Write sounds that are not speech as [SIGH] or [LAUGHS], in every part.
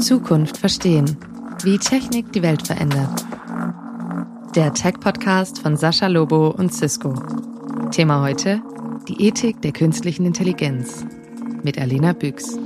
Zukunft verstehen. Wie Technik die Welt verändert. Der Tech-Podcast von Sascha Lobo und Cisco. Thema heute: die Ethik der künstlichen Intelligenz. Mit Alena Büchs.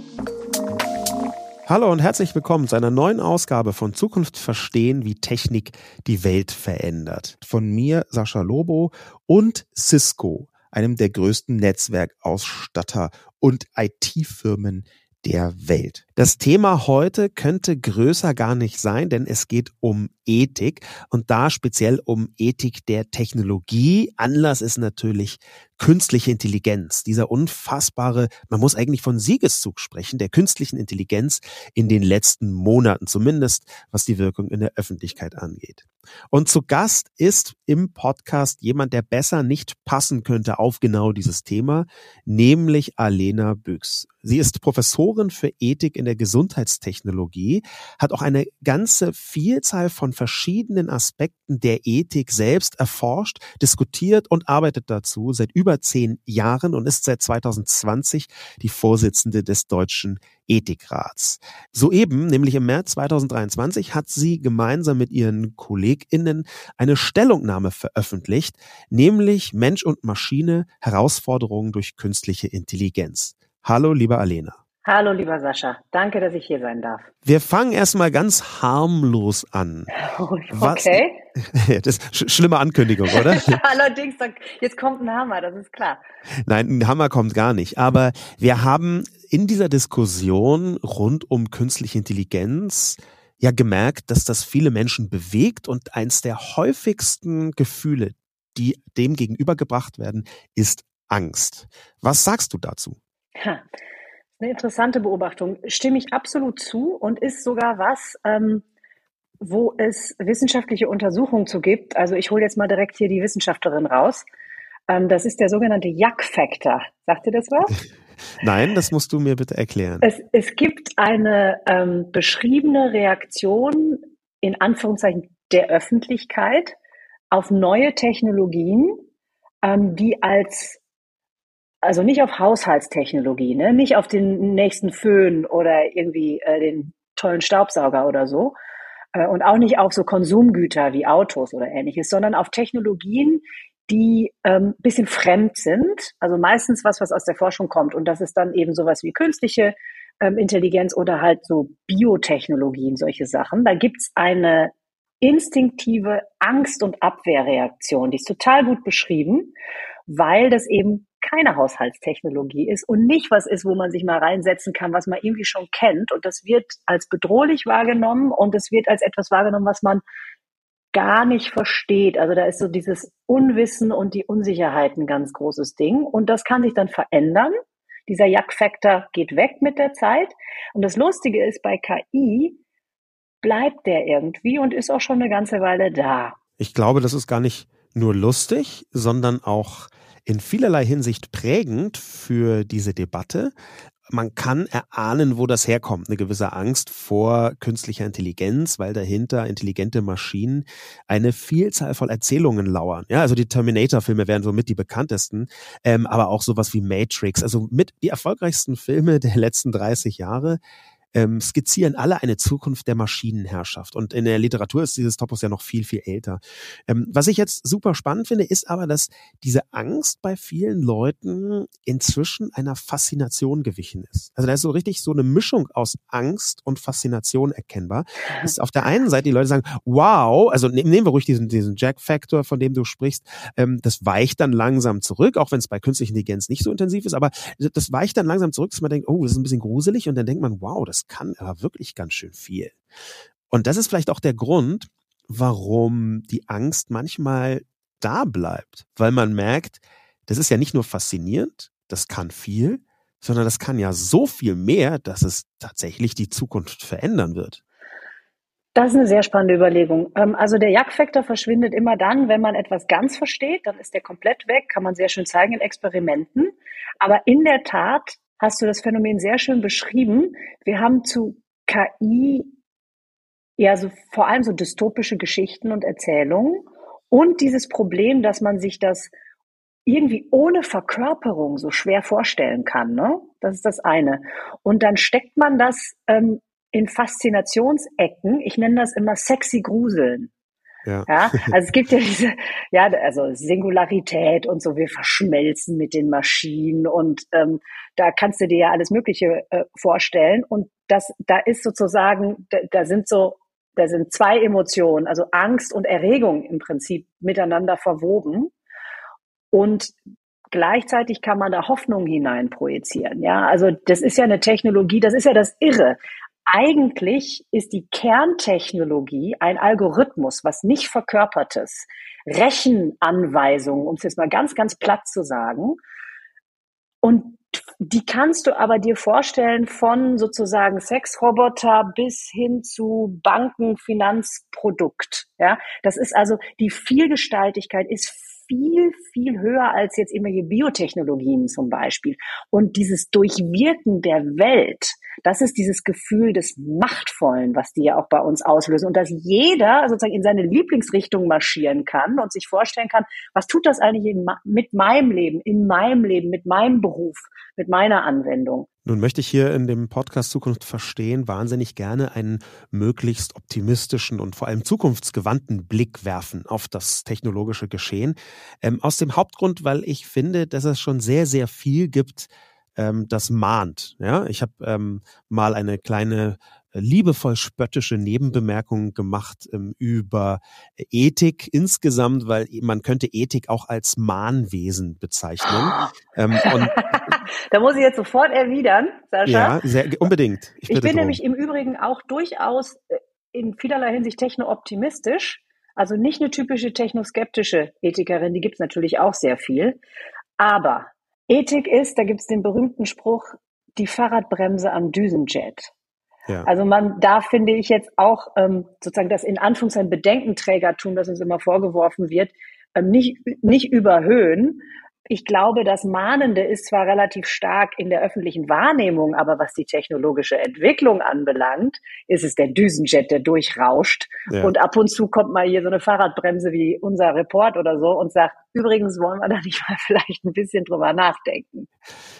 Hallo und herzlich willkommen zu einer neuen Ausgabe von Zukunft verstehen, wie Technik die Welt verändert. Von mir, Sascha Lobo und Cisco, einem der größten Netzwerkausstatter und IT-Firmen der Welt. Das Thema heute könnte größer gar nicht sein, denn es geht um Ethik und da speziell um Ethik der Technologie. Anlass ist natürlich künstliche Intelligenz, dieser unfassbare, man muss eigentlich von Siegeszug sprechen, der künstlichen Intelligenz in den letzten Monaten, zumindest was die Wirkung in der Öffentlichkeit angeht. Und zu Gast ist im Podcast jemand, der besser nicht passen könnte auf genau dieses Thema, nämlich Alena Büchs. Sie ist Professorin für Ethik in der Gesundheitstechnologie, hat auch eine ganze Vielzahl von verschiedenen Aspekten der Ethik selbst erforscht, diskutiert und arbeitet dazu seit über zehn Jahren und ist seit 2020 die Vorsitzende des Deutschen Ethikrats. Soeben, nämlich im März 2023, hat sie gemeinsam mit ihren KollegInnen eine Stellungnahme veröffentlicht, nämlich Mensch und Maschine, Herausforderungen durch künstliche Intelligenz. Hallo, liebe Alena. Hallo, lieber Sascha. Danke, dass ich hier sein darf. Wir fangen erstmal ganz harmlos an. [LAUGHS] okay. [LAUGHS] das ist sch schlimme Ankündigung, oder? [LAUGHS] Allerdings, jetzt kommt ein Hammer, das ist klar. Nein, ein Hammer kommt gar nicht. Aber wir haben in dieser Diskussion rund um künstliche Intelligenz ja gemerkt, dass das viele Menschen bewegt und eins der häufigsten Gefühle, die dem gegenübergebracht werden, ist Angst. Was sagst du dazu? Ha. Eine interessante Beobachtung. Stimme ich absolut zu und ist sogar was, ähm, wo es wissenschaftliche Untersuchungen zu gibt. Also ich hole jetzt mal direkt hier die Wissenschaftlerin raus. Ähm, das ist der sogenannte Yuck-Factor. Sagt ihr das was? [LAUGHS] Nein, das musst du mir bitte erklären. Es, es gibt eine ähm, beschriebene Reaktion in Anführungszeichen der Öffentlichkeit auf neue Technologien, ähm, die als also nicht auf Haushaltstechnologie, ne? nicht auf den nächsten Föhn oder irgendwie äh, den tollen Staubsauger oder so äh, und auch nicht auf so Konsumgüter wie Autos oder ähnliches, sondern auf Technologien, die ähm, bisschen fremd sind, also meistens was, was aus der Forschung kommt und das ist dann eben sowas wie künstliche ähm, Intelligenz oder halt so Biotechnologien, solche Sachen. Da gibt's eine instinktive Angst- und Abwehrreaktion, die ist total gut beschrieben, weil das eben keine Haushaltstechnologie ist und nicht was ist, wo man sich mal reinsetzen kann, was man irgendwie schon kennt. Und das wird als bedrohlich wahrgenommen und es wird als etwas wahrgenommen, was man gar nicht versteht. Also da ist so dieses Unwissen und die Unsicherheit ein ganz großes Ding. Und das kann sich dann verändern. Dieser Jack-Factor geht weg mit der Zeit. Und das Lustige ist, bei KI bleibt der irgendwie und ist auch schon eine ganze Weile da. Ich glaube, das ist gar nicht nur lustig, sondern auch in vielerlei Hinsicht prägend für diese Debatte. Man kann erahnen, wo das herkommt, eine gewisse Angst vor künstlicher Intelligenz, weil dahinter intelligente Maschinen eine Vielzahl von Erzählungen lauern. Ja, also die Terminator-Filme wären so mit die bekanntesten, ähm, aber auch sowas wie Matrix, also mit die erfolgreichsten Filme der letzten 30 Jahre ähm, skizzieren alle eine Zukunft der Maschinenherrschaft. Und in der Literatur ist dieses Topos ja noch viel, viel älter. Ähm, was ich jetzt super spannend finde, ist aber, dass diese Angst bei vielen Leuten inzwischen einer Faszination gewichen ist. Also da ist so richtig so eine Mischung aus Angst und Faszination erkennbar. Ist auf der einen Seite die Leute sagen, wow, also nehmen wir ruhig diesen, diesen Jack-Factor, von dem du sprichst, ähm, das weicht dann langsam zurück, auch wenn es bei künstlicher Intelligenz nicht so intensiv ist, aber das weicht dann langsam zurück, dass man denkt, oh, das ist ein bisschen gruselig und dann denkt man, wow, das kann aber wirklich ganz schön viel. Und das ist vielleicht auch der Grund, warum die Angst manchmal da bleibt, weil man merkt, das ist ja nicht nur faszinierend, das kann viel, sondern das kann ja so viel mehr, dass es tatsächlich die Zukunft verändern wird. Das ist eine sehr spannende Überlegung. Ähm, also der Jagdfaktor verschwindet immer dann, wenn man etwas ganz versteht, dann ist der komplett weg, kann man sehr schön zeigen in Experimenten. Aber in der Tat hast du das Phänomen sehr schön beschrieben. Wir haben zu KI ja so vor allem so dystopische Geschichten und Erzählungen und dieses Problem, dass man sich das irgendwie ohne Verkörperung so schwer vorstellen kann. Ne? Das ist das eine. Und dann steckt man das ähm, in Faszinationsecken. Ich nenne das immer sexy Gruseln. Ja. ja. also es gibt ja diese, ja, also Singularität und so, wir verschmelzen mit den Maschinen und ähm, da kannst du dir ja alles Mögliche äh, vorstellen. Und das, da ist sozusagen, da, da sind so, da sind zwei Emotionen, also Angst und Erregung im Prinzip miteinander verwoben. Und gleichzeitig kann man da Hoffnung hinein projizieren. Ja, also das ist ja eine Technologie, das ist ja das Irre. Eigentlich ist die Kerntechnologie ein Algorithmus, was nicht verkörpertes, Rechenanweisungen, um es jetzt mal ganz, ganz platt zu sagen. Und die kannst du aber dir vorstellen von sozusagen Sexroboter bis hin zu Banken, Finanzprodukt. Ja, das ist also die Vielgestaltigkeit ist viel, viel höher als jetzt immer hier Biotechnologien zum Beispiel. Und dieses Durchwirken der Welt, das ist dieses Gefühl des Machtvollen, was die ja auch bei uns auslösen. Und dass jeder sozusagen in seine Lieblingsrichtung marschieren kann und sich vorstellen kann, was tut das eigentlich in, mit meinem Leben, in meinem Leben, mit meinem Beruf, mit meiner Anwendung. Nun möchte ich hier in dem Podcast Zukunft verstehen wahnsinnig gerne einen möglichst optimistischen und vor allem zukunftsgewandten Blick werfen auf das technologische Geschehen. Ähm, aus dem Hauptgrund, weil ich finde, dass es schon sehr, sehr viel gibt, ähm, das mahnt. Ja, ich habe ähm, mal eine kleine liebevoll spöttische Nebenbemerkungen gemacht ähm, über Ethik insgesamt, weil man könnte Ethik auch als Mahnwesen bezeichnen. ähm, und, [LAUGHS] da muss ich jetzt sofort erwidern, Sascha. Ja, sehr, unbedingt. Ich, ich bin drum. nämlich im Übrigen auch durchaus äh, in vielerlei Hinsicht techno-optimistisch. Also nicht eine typische technoskeptische Ethikerin, die gibt es natürlich auch sehr viel. Aber Ethik ist, da gibt es den berühmten Spruch, die Fahrradbremse am Düsenjet. Ja. Also man darf, finde ich jetzt auch ähm, sozusagen das in Anführungszeichen Bedenkenträgertum, das uns immer vorgeworfen wird, ähm, nicht, nicht überhöhen. Ich glaube, das Mahnende ist zwar relativ stark in der öffentlichen Wahrnehmung, aber was die technologische Entwicklung anbelangt, ist es der Düsenjet, der durchrauscht. Ja. Und ab und zu kommt mal hier so eine Fahrradbremse wie unser Report oder so und sagt, Übrigens wollen wir da nicht mal [LAUGHS] vielleicht ein bisschen drüber nachdenken.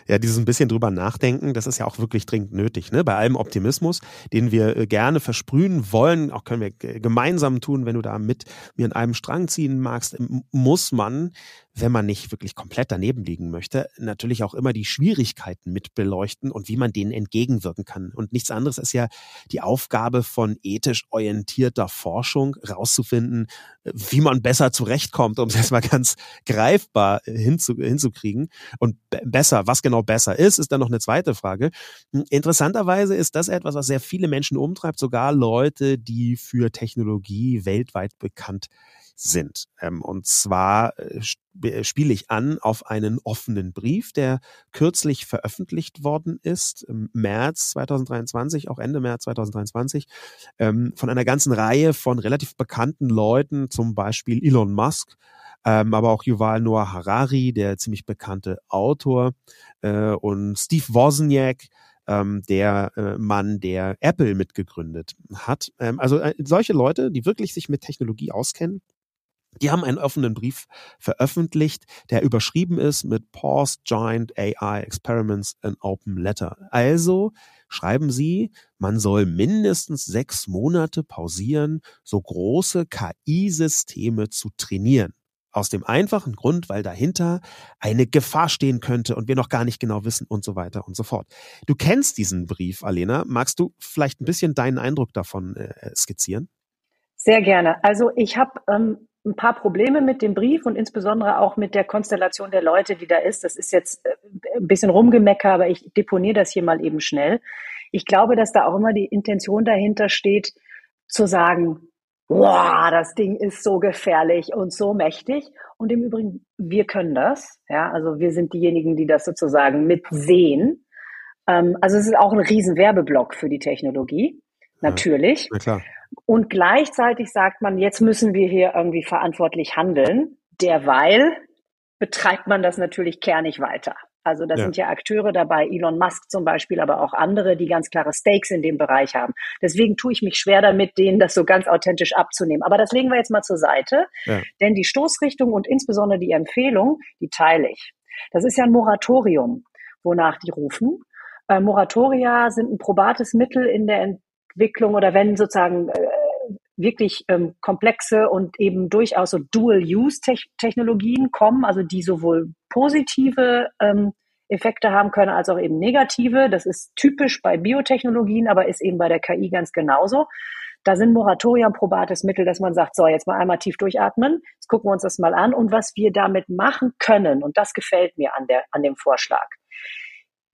Ja, dieses ein bisschen drüber nachdenken, das ist ja auch wirklich dringend nötig. Ne? Bei allem Optimismus, den wir äh, gerne versprühen wollen, auch können wir gemeinsam tun, wenn du da mit mir in einem Strang ziehen magst, muss man, wenn man nicht wirklich komplett daneben liegen möchte, natürlich auch immer die Schwierigkeiten mit beleuchten und wie man denen entgegenwirken kann. Und nichts anderes ist ja die Aufgabe von ethisch orientierter Forschung, rauszufinden, äh, wie man besser zurechtkommt, um es jetzt mal [LAUGHS] ganz greifbar hinzu, hinzukriegen. Und besser, was genau besser ist, ist dann noch eine zweite Frage. Hm, interessanterweise ist das etwas, was sehr viele Menschen umtreibt, sogar Leute, die für Technologie weltweit bekannt sind. Ähm, und zwar äh, äh, spiele ich an auf einen offenen Brief, der kürzlich veröffentlicht worden ist, im März 2023, auch Ende März 2023, ähm, von einer ganzen Reihe von relativ bekannten Leuten, zum Beispiel Elon Musk, ähm, aber auch Yuval Noah Harari, der ziemlich bekannte Autor, äh, und Steve Wozniak, ähm, der äh, Mann, der Apple mitgegründet hat. Ähm, also äh, solche Leute, die wirklich sich mit Technologie auskennen, die haben einen offenen Brief veröffentlicht, der überschrieben ist mit Pause Giant AI Experiments an Open Letter. Also schreiben sie, man soll mindestens sechs Monate pausieren, so große KI-Systeme zu trainieren. Aus dem einfachen Grund, weil dahinter eine Gefahr stehen könnte und wir noch gar nicht genau wissen und so weiter und so fort. Du kennst diesen Brief, Alena. Magst du vielleicht ein bisschen deinen Eindruck davon äh, skizzieren? Sehr gerne. Also ich habe ähm, ein paar Probleme mit dem Brief und insbesondere auch mit der Konstellation der Leute, die da ist. Das ist jetzt äh, ein bisschen rumgemecker, aber ich deponiere das hier mal eben schnell. Ich glaube, dass da auch immer die Intention dahinter steht, zu sagen, wow, das Ding ist so gefährlich und so mächtig. Und im Übrigen, wir können das. Ja, also wir sind diejenigen, die das sozusagen mitsehen. Ähm, also es ist auch ein riesen Werbeblock für die Technologie. Natürlich. Ja, klar. Und gleichzeitig sagt man, jetzt müssen wir hier irgendwie verantwortlich handeln. Derweil betreibt man das natürlich kernig weiter. Also da ja. sind ja Akteure dabei, Elon Musk zum Beispiel, aber auch andere, die ganz klare Stakes in dem Bereich haben. Deswegen tue ich mich schwer damit, denen das so ganz authentisch abzunehmen. Aber das legen wir jetzt mal zur Seite, ja. denn die Stoßrichtung und insbesondere die Empfehlung, die teile ich. Das ist ja ein Moratorium, wonach die rufen. Äh, Moratoria sind ein probates Mittel in der Entwicklung oder wenn sozusagen äh, wirklich ähm, komplexe und eben durchaus so Dual-Use-Technologien kommen, also die sowohl positive ähm, Effekte haben können als auch eben negative. Das ist typisch bei Biotechnologien, aber ist eben bei der KI ganz genauso. Da sind Moratorien probates Mittel, dass man sagt, so, jetzt mal einmal tief durchatmen, jetzt gucken wir uns das mal an und was wir damit machen können. Und das gefällt mir an, der, an dem Vorschlag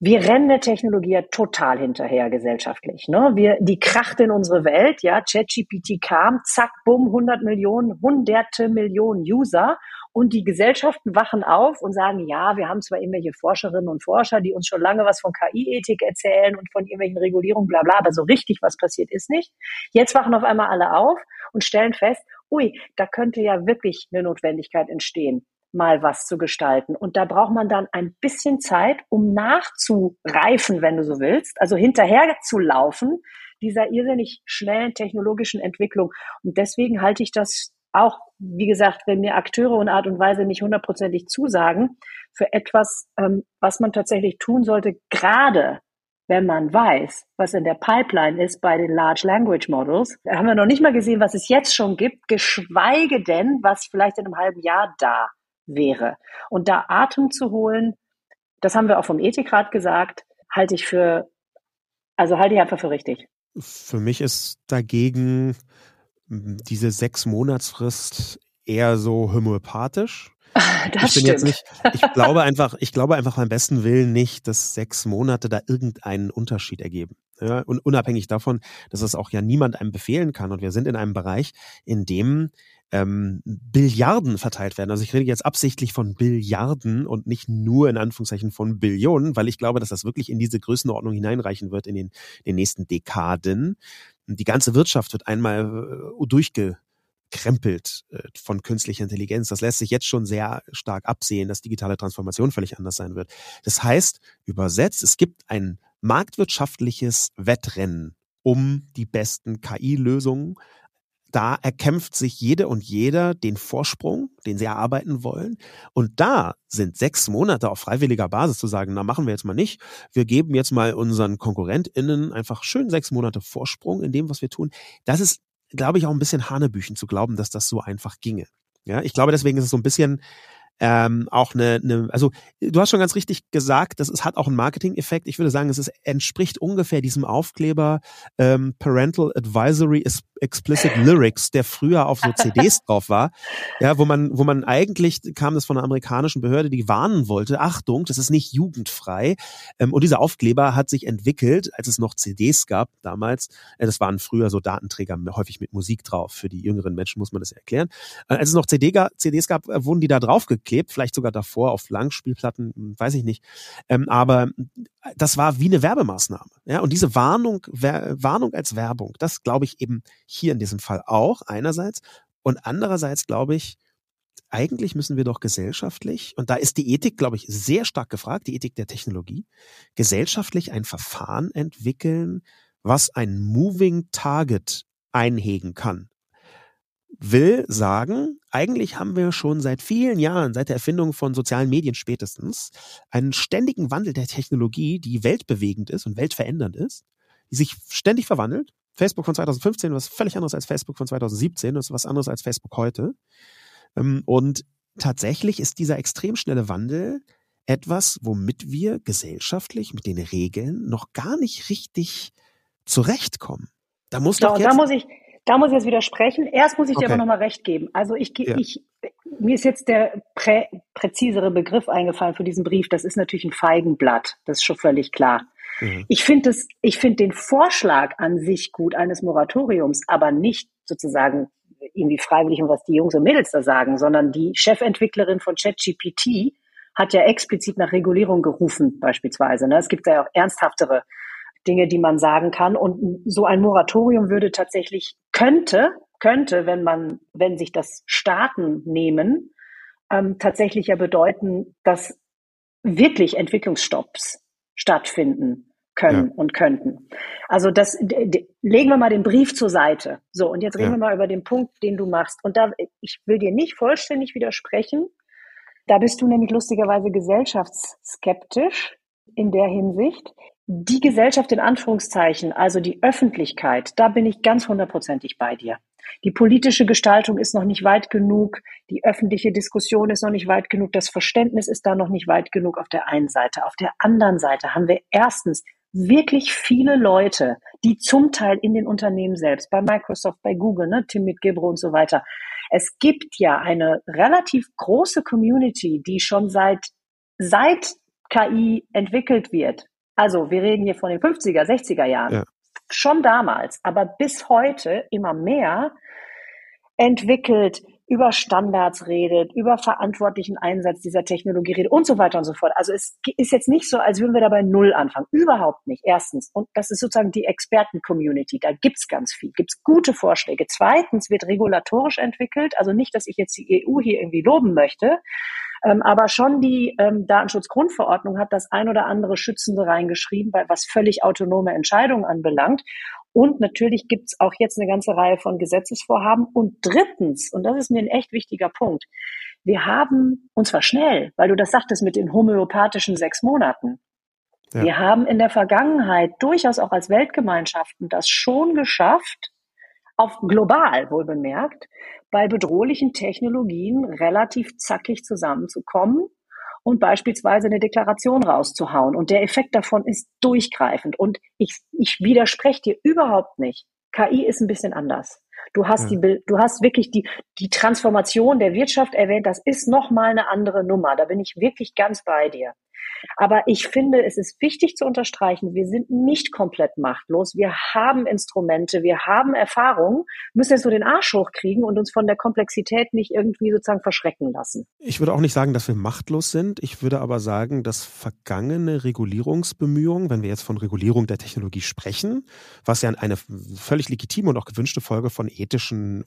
wir rennen der Technologie ja total hinterher gesellschaftlich. Ne? Wir, die kracht in unsere Welt, ja, ChatGPT kam, zack, bumm, 100 Millionen, hunderte Millionen User und die Gesellschaften wachen auf und sagen, ja, wir haben zwar irgendwelche Forscherinnen und Forscher, die uns schon lange was von KI-Ethik erzählen und von irgendwelchen Regulierungen, bla bla, aber so richtig was passiert ist nicht. Jetzt wachen auf einmal alle auf und stellen fest, ui, da könnte ja wirklich eine Notwendigkeit entstehen mal was zu gestalten. Und da braucht man dann ein bisschen Zeit, um nachzureifen, wenn du so willst, also hinterher zu laufen, dieser irrsinnig schnellen technologischen Entwicklung. Und deswegen halte ich das auch, wie gesagt, wenn mir Akteure und Art und Weise nicht hundertprozentig zusagen, für etwas, ähm, was man tatsächlich tun sollte, gerade wenn man weiß, was in der Pipeline ist bei den Large Language Models. Da haben wir noch nicht mal gesehen, was es jetzt schon gibt, geschweige denn, was vielleicht in einem halben Jahr da wäre. Und da Atem zu holen, das haben wir auch vom Ethikrat gesagt, halte ich für, also halte ich einfach für richtig. Für mich ist dagegen diese sechs Monatsfrist eher so homöopathisch. [LAUGHS] Das ich stimmt. Nicht, ich glaube einfach, ich glaube einfach beim besten Willen nicht, dass sechs Monate da irgendeinen Unterschied ergeben. Ja, und unabhängig davon, dass es auch ja niemand einem befehlen kann. Und wir sind in einem Bereich, in dem ähm, Billiarden verteilt werden. Also ich rede jetzt absichtlich von Billiarden und nicht nur in Anführungszeichen von Billionen, weil ich glaube, dass das wirklich in diese Größenordnung hineinreichen wird in den, in den nächsten Dekaden. Die ganze Wirtschaft wird einmal äh, durchgekrempelt äh, von künstlicher Intelligenz. Das lässt sich jetzt schon sehr stark absehen, dass digitale Transformation völlig anders sein wird. Das heißt, übersetzt, es gibt ein marktwirtschaftliches Wettrennen um die besten KI-Lösungen, da erkämpft sich jede und jeder den Vorsprung, den sie erarbeiten wollen. Und da sind sechs Monate auf freiwilliger Basis zu sagen, na machen wir jetzt mal nicht. Wir geben jetzt mal unseren KonkurrentInnen einfach schön sechs Monate Vorsprung in dem, was wir tun. Das ist, glaube ich, auch ein bisschen Hanebüchen zu glauben, dass das so einfach ginge. Ja, ich glaube, deswegen ist es so ein bisschen ähm, auch eine, eine, also du hast schon ganz richtig gesagt, das ist, hat auch einen Marketing-Effekt. Ich würde sagen, es ist, entspricht ungefähr diesem Aufkleber ähm, Parental Advisory Explicit Lyrics, der früher auf so [LAUGHS] CDs drauf war, ja, wo man, wo man eigentlich kam das von einer amerikanischen Behörde, die warnen wollte, Achtung, das ist nicht jugendfrei. Ähm, und dieser Aufkleber hat sich entwickelt, als es noch CDs gab damals. Äh, das waren früher so Datenträger häufig mit Musik drauf. Für die jüngeren Menschen muss man das erklären. Äh, als es noch CD CDs gab, äh, wurden die da draufgeklebt geklebt, vielleicht sogar davor auf Langspielplatten, weiß ich nicht. Ähm, aber das war wie eine Werbemaßnahme. Ja, und diese Warnung, Warnung als Werbung, das glaube ich eben hier in diesem Fall auch einerseits und andererseits glaube ich, eigentlich müssen wir doch gesellschaftlich, und da ist die Ethik, glaube ich, sehr stark gefragt, die Ethik der Technologie, gesellschaftlich ein Verfahren entwickeln, was ein Moving Target einhegen kann will sagen, eigentlich haben wir schon seit vielen Jahren, seit der Erfindung von sozialen Medien spätestens, einen ständigen Wandel der Technologie, die weltbewegend ist und weltverändernd ist, die sich ständig verwandelt. Facebook von 2015 was völlig anderes als Facebook von 2017, das ist was anderes als Facebook heute. Ähm, und tatsächlich ist dieser extrem schnelle Wandel etwas, womit wir gesellschaftlich mit den Regeln noch gar nicht richtig zurechtkommen. Da muss so, doch jetzt da muss ich da muss ich jetzt widersprechen. Erst muss ich okay. dir aber nochmal recht geben. Also ich, ja. ich, mir ist jetzt der prä, präzisere Begriff eingefallen für diesen Brief. Das ist natürlich ein Feigenblatt. Das ist schon völlig klar. Mhm. Ich finde es, ich finde den Vorschlag an sich gut eines Moratoriums, aber nicht sozusagen irgendwie freiwillig und was die Jungs und Mädels da sagen, sondern die Chefentwicklerin von ChatGPT hat ja explizit nach Regulierung gerufen, beispielsweise. Ne? Es gibt ja auch ernsthaftere Dinge, die man sagen kann. Und so ein Moratorium würde tatsächlich, könnte, könnte, wenn man, wenn sich das Staaten nehmen, ähm, tatsächlich ja bedeuten, dass wirklich Entwicklungsstopps stattfinden können ja. und könnten. Also das legen wir mal den Brief zur Seite. So, und jetzt reden ja. wir mal über den Punkt, den du machst. Und da, ich will dir nicht vollständig widersprechen. Da bist du nämlich lustigerweise gesellschaftsskeptisch in der Hinsicht. Die Gesellschaft in Anführungszeichen, also die Öffentlichkeit, da bin ich ganz hundertprozentig bei dir. Die politische Gestaltung ist noch nicht weit genug, die öffentliche Diskussion ist noch nicht weit genug, das Verständnis ist da noch nicht weit genug auf der einen Seite. Auf der anderen Seite haben wir erstens wirklich viele Leute, die zum Teil in den Unternehmen selbst, bei Microsoft, bei Google, ne, Tim mit Gebro und so weiter. Es gibt ja eine relativ große Community, die schon seit, seit KI entwickelt wird. Also wir reden hier von den 50er, 60er Jahren. Ja. Schon damals, aber bis heute immer mehr entwickelt, über Standards redet, über verantwortlichen Einsatz dieser Technologie redet und so weiter und so fort. Also es ist jetzt nicht so, als würden wir da bei Null anfangen. Überhaupt nicht. Erstens. Und das ist sozusagen die Experten-Community. Da gibt's ganz viel. Gibt's gute Vorschläge. Zweitens wird regulatorisch entwickelt. Also nicht, dass ich jetzt die EU hier irgendwie loben möchte. Ähm, aber schon die ähm, Datenschutzgrundverordnung hat das ein oder andere Schützende reingeschrieben, was völlig autonome Entscheidungen anbelangt. Und natürlich gibt's auch jetzt eine ganze Reihe von Gesetzesvorhaben. Und drittens, und das ist mir ein echt wichtiger Punkt, wir haben, und zwar schnell, weil du das sagtest mit den homöopathischen sechs Monaten, ja. wir haben in der Vergangenheit durchaus auch als Weltgemeinschaften das schon geschafft, auf global wohl bemerkt, bei bedrohlichen Technologien relativ zackig zusammenzukommen und beispielsweise eine Deklaration rauszuhauen. Und der Effekt davon ist durchgreifend. Und ich, ich widerspreche dir überhaupt nicht. KI ist ein bisschen anders. Du hast ja. die, du hast wirklich die, die Transformation der Wirtschaft erwähnt. Das ist nochmal eine andere Nummer. Da bin ich wirklich ganz bei dir. Aber ich finde, es ist wichtig zu unterstreichen, wir sind nicht komplett machtlos. Wir haben Instrumente, wir haben Erfahrungen, müssen jetzt nur den Arsch hochkriegen und uns von der Komplexität nicht irgendwie sozusagen verschrecken lassen. Ich würde auch nicht sagen, dass wir machtlos sind. Ich würde aber sagen, dass vergangene Regulierungsbemühungen, wenn wir jetzt von Regulierung der Technologie sprechen, was ja eine völlig legitime und auch gewünschte Folge von ethischen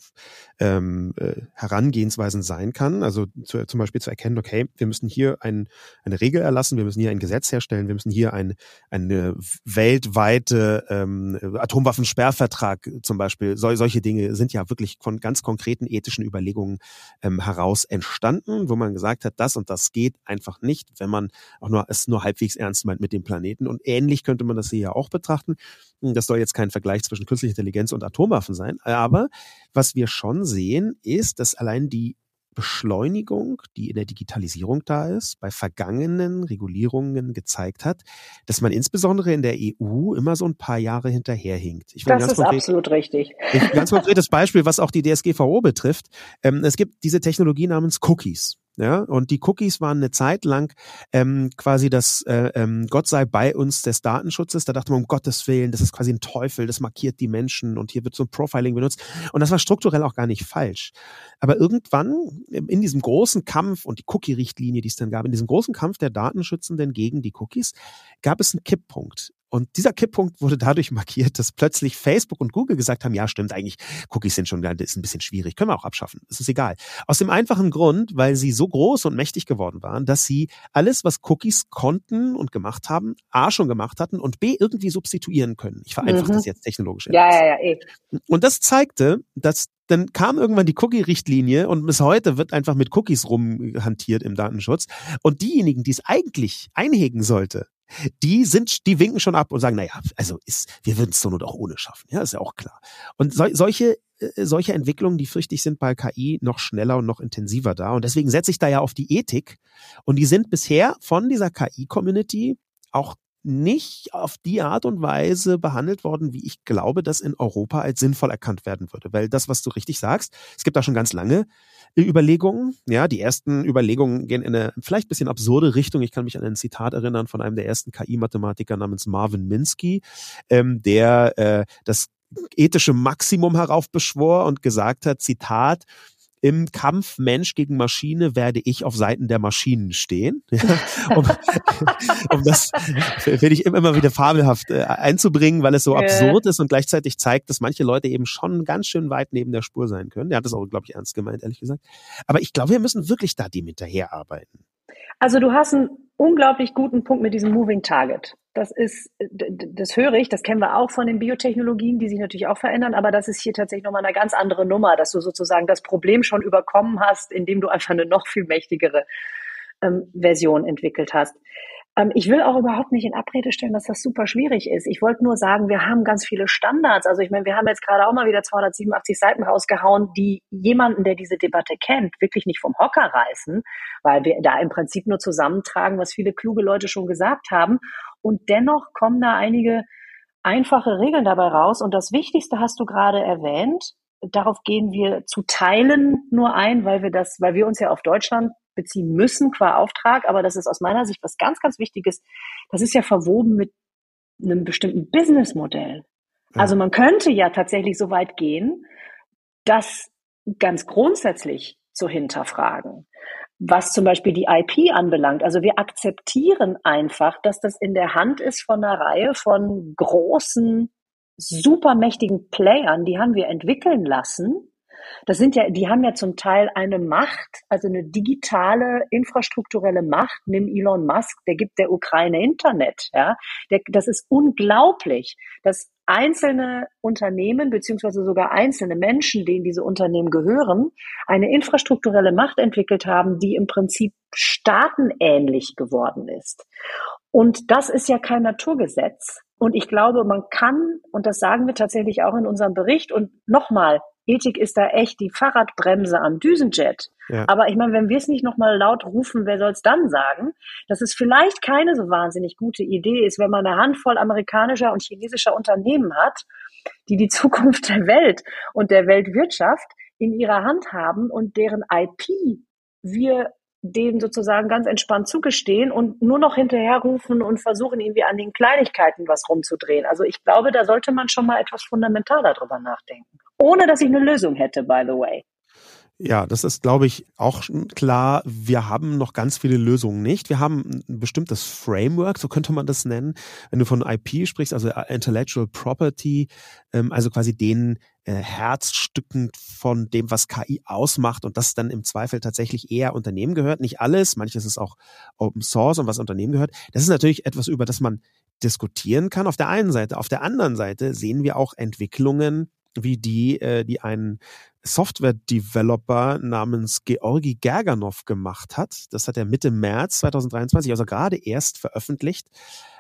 ähm, äh, Herangehensweisen sein kann, also zu, zum Beispiel zu erkennen, okay, wir müssen hier ein, eine Regel erlassen, wir wir müssen hier ein Gesetz herstellen, wir müssen hier ein, eine weltweite ähm, Atomwaffensperrvertrag zum Beispiel. So, solche Dinge sind ja wirklich von ganz konkreten ethischen Überlegungen ähm, heraus entstanden, wo man gesagt hat, das und das geht einfach nicht, wenn man auch nur es nur halbwegs ernst meint mit dem Planeten. Und ähnlich könnte man das hier ja auch betrachten. Das soll jetzt kein Vergleich zwischen künstlicher Intelligenz und Atomwaffen sein. Aber was wir schon sehen, ist, dass allein die Beschleunigung, die in der Digitalisierung da ist, bei vergangenen Regulierungen gezeigt hat, dass man insbesondere in der EU immer so ein paar Jahre hinterherhinkt. Ich das ist konkret, absolut richtig. Ein ganz konkretes Beispiel, was auch die DSGVO betrifft. Ähm, es gibt diese Technologie namens Cookies. Ja, und die Cookies waren eine Zeit lang ähm, quasi das äh, ähm, Gott sei bei uns des Datenschutzes. Da dachte man, um Gottes Willen, das ist quasi ein Teufel, das markiert die Menschen und hier wird so ein Profiling benutzt. Und das war strukturell auch gar nicht falsch. Aber irgendwann in diesem großen Kampf und die Cookie-Richtlinie, die es dann gab, in diesem großen Kampf der Datenschützenden gegen die Cookies, gab es einen Kipppunkt. Und dieser Kipppunkt wurde dadurch markiert, dass plötzlich Facebook und Google gesagt haben, ja, stimmt, eigentlich Cookies sind schon, das ist ein bisschen schwierig, können wir auch abschaffen, es ist egal. Aus dem einfachen Grund, weil sie so groß und mächtig geworden waren, dass sie alles, was Cookies konnten und gemacht haben, A schon gemacht hatten und B irgendwie substituieren können. Ich vereinfache mhm. das jetzt technologisch. Ja, ja, ja, eh. Und das zeigte, dass dann kam irgendwann die Cookie-Richtlinie und bis heute wird einfach mit Cookies rumhantiert im Datenschutz. Und diejenigen, die es eigentlich einhegen sollte, die sind, die winken schon ab und sagen, naja, also ist, wir würden es so nur doch ohne schaffen. Ja, ist ja auch klar. Und so, solche, äh, solche Entwicklungen, die fürchte ich, sind bei KI noch schneller und noch intensiver da. Und deswegen setze ich da ja auf die Ethik. Und die sind bisher von dieser KI-Community auch nicht auf die Art und Weise behandelt worden, wie ich glaube, dass in Europa als sinnvoll erkannt werden würde. Weil das, was du richtig sagst, es gibt da schon ganz lange Überlegungen. Ja, die ersten Überlegungen gehen in eine vielleicht bisschen absurde Richtung. Ich kann mich an ein Zitat erinnern von einem der ersten KI-Mathematiker namens Marvin Minsky, ähm, der äh, das ethische Maximum heraufbeschwor und gesagt hat, Zitat, im Kampf Mensch gegen Maschine werde ich auf Seiten der Maschinen stehen. [LAUGHS] um, [LAUGHS] um das finde ich immer wieder fabelhaft äh, einzubringen, weil es so absurd ist und gleichzeitig zeigt, dass manche Leute eben schon ganz schön weit neben der Spur sein können. Der hat das auch, glaube ich, ernst gemeint, ehrlich gesagt. Aber ich glaube, wir müssen wirklich da dem hinterherarbeiten. Also du hast ein unglaublich guten Punkt mit diesem Moving Target. Das ist, das höre ich, das kennen wir auch von den Biotechnologien, die sich natürlich auch verändern, aber das ist hier tatsächlich nochmal eine ganz andere Nummer, dass du sozusagen das Problem schon überkommen hast, indem du einfach eine noch viel mächtigere ähm, Version entwickelt hast. Ähm, ich will auch überhaupt nicht in Abrede stellen, dass das super schwierig ist. Ich wollte nur sagen, wir haben ganz viele Standards. Also ich meine, wir haben jetzt gerade auch mal wieder 287 Seiten rausgehauen, die jemanden, der diese Debatte kennt, wirklich nicht vom Hocker reißen, weil wir da im Prinzip nur zusammentragen, was viele kluge Leute schon gesagt haben. Und dennoch kommen da einige einfache Regeln dabei raus. Und das Wichtigste hast du gerade erwähnt. Darauf gehen wir zu Teilen nur ein, weil wir das, weil wir uns ja auf Deutschland beziehen müssen qua Auftrag, aber das ist aus meiner Sicht was ganz, ganz Wichtiges. Das ist ja verwoben mit einem bestimmten Businessmodell. Ja. Also man könnte ja tatsächlich so weit gehen, das ganz grundsätzlich zu hinterfragen. Was zum Beispiel die IP anbelangt. Also wir akzeptieren einfach, dass das in der Hand ist von einer Reihe von großen, supermächtigen Playern, die haben wir entwickeln lassen das sind ja, die haben ja zum Teil eine Macht, also eine digitale, infrastrukturelle Macht. Nimm Elon Musk, der gibt der Ukraine Internet, ja. Der, das ist unglaublich, dass einzelne Unternehmen beziehungsweise sogar einzelne Menschen, denen diese Unternehmen gehören, eine infrastrukturelle Macht entwickelt haben, die im Prinzip staatenähnlich geworden ist. Und das ist ja kein Naturgesetz. Und ich glaube, man kann, und das sagen wir tatsächlich auch in unserem Bericht, und nochmal, Ethik ist da echt die Fahrradbremse am Düsenjet. Ja. Aber ich meine, wenn wir es nicht nochmal laut rufen, wer soll es dann sagen? Dass es vielleicht keine so wahnsinnig gute Idee ist, wenn man eine Handvoll amerikanischer und chinesischer Unternehmen hat, die die [LAUGHS] Zukunft der Welt und der Weltwirtschaft in ihrer Hand haben und deren IP wir denen sozusagen ganz entspannt zugestehen und nur noch hinterherrufen und versuchen, irgendwie an den Kleinigkeiten was rumzudrehen. Also ich glaube, da sollte man schon mal etwas fundamentaler drüber nachdenken. Ohne dass ich eine Lösung hätte, by the way. Ja, das ist, glaube ich, auch klar. Wir haben noch ganz viele Lösungen nicht. Wir haben ein bestimmtes Framework, so könnte man das nennen. Wenn du von IP sprichst, also Intellectual Property, ähm, also quasi den äh, Herzstücken von dem, was KI ausmacht und das dann im Zweifel tatsächlich eher Unternehmen gehört. Nicht alles, manches ist auch Open Source und was Unternehmen gehört. Das ist natürlich etwas, über das man diskutieren kann auf der einen Seite. Auf der anderen Seite sehen wir auch Entwicklungen, wie die, äh, die ein Software-Developer namens Georgi Gerganov gemacht hat. Das hat er Mitte März 2023, also gerade erst veröffentlicht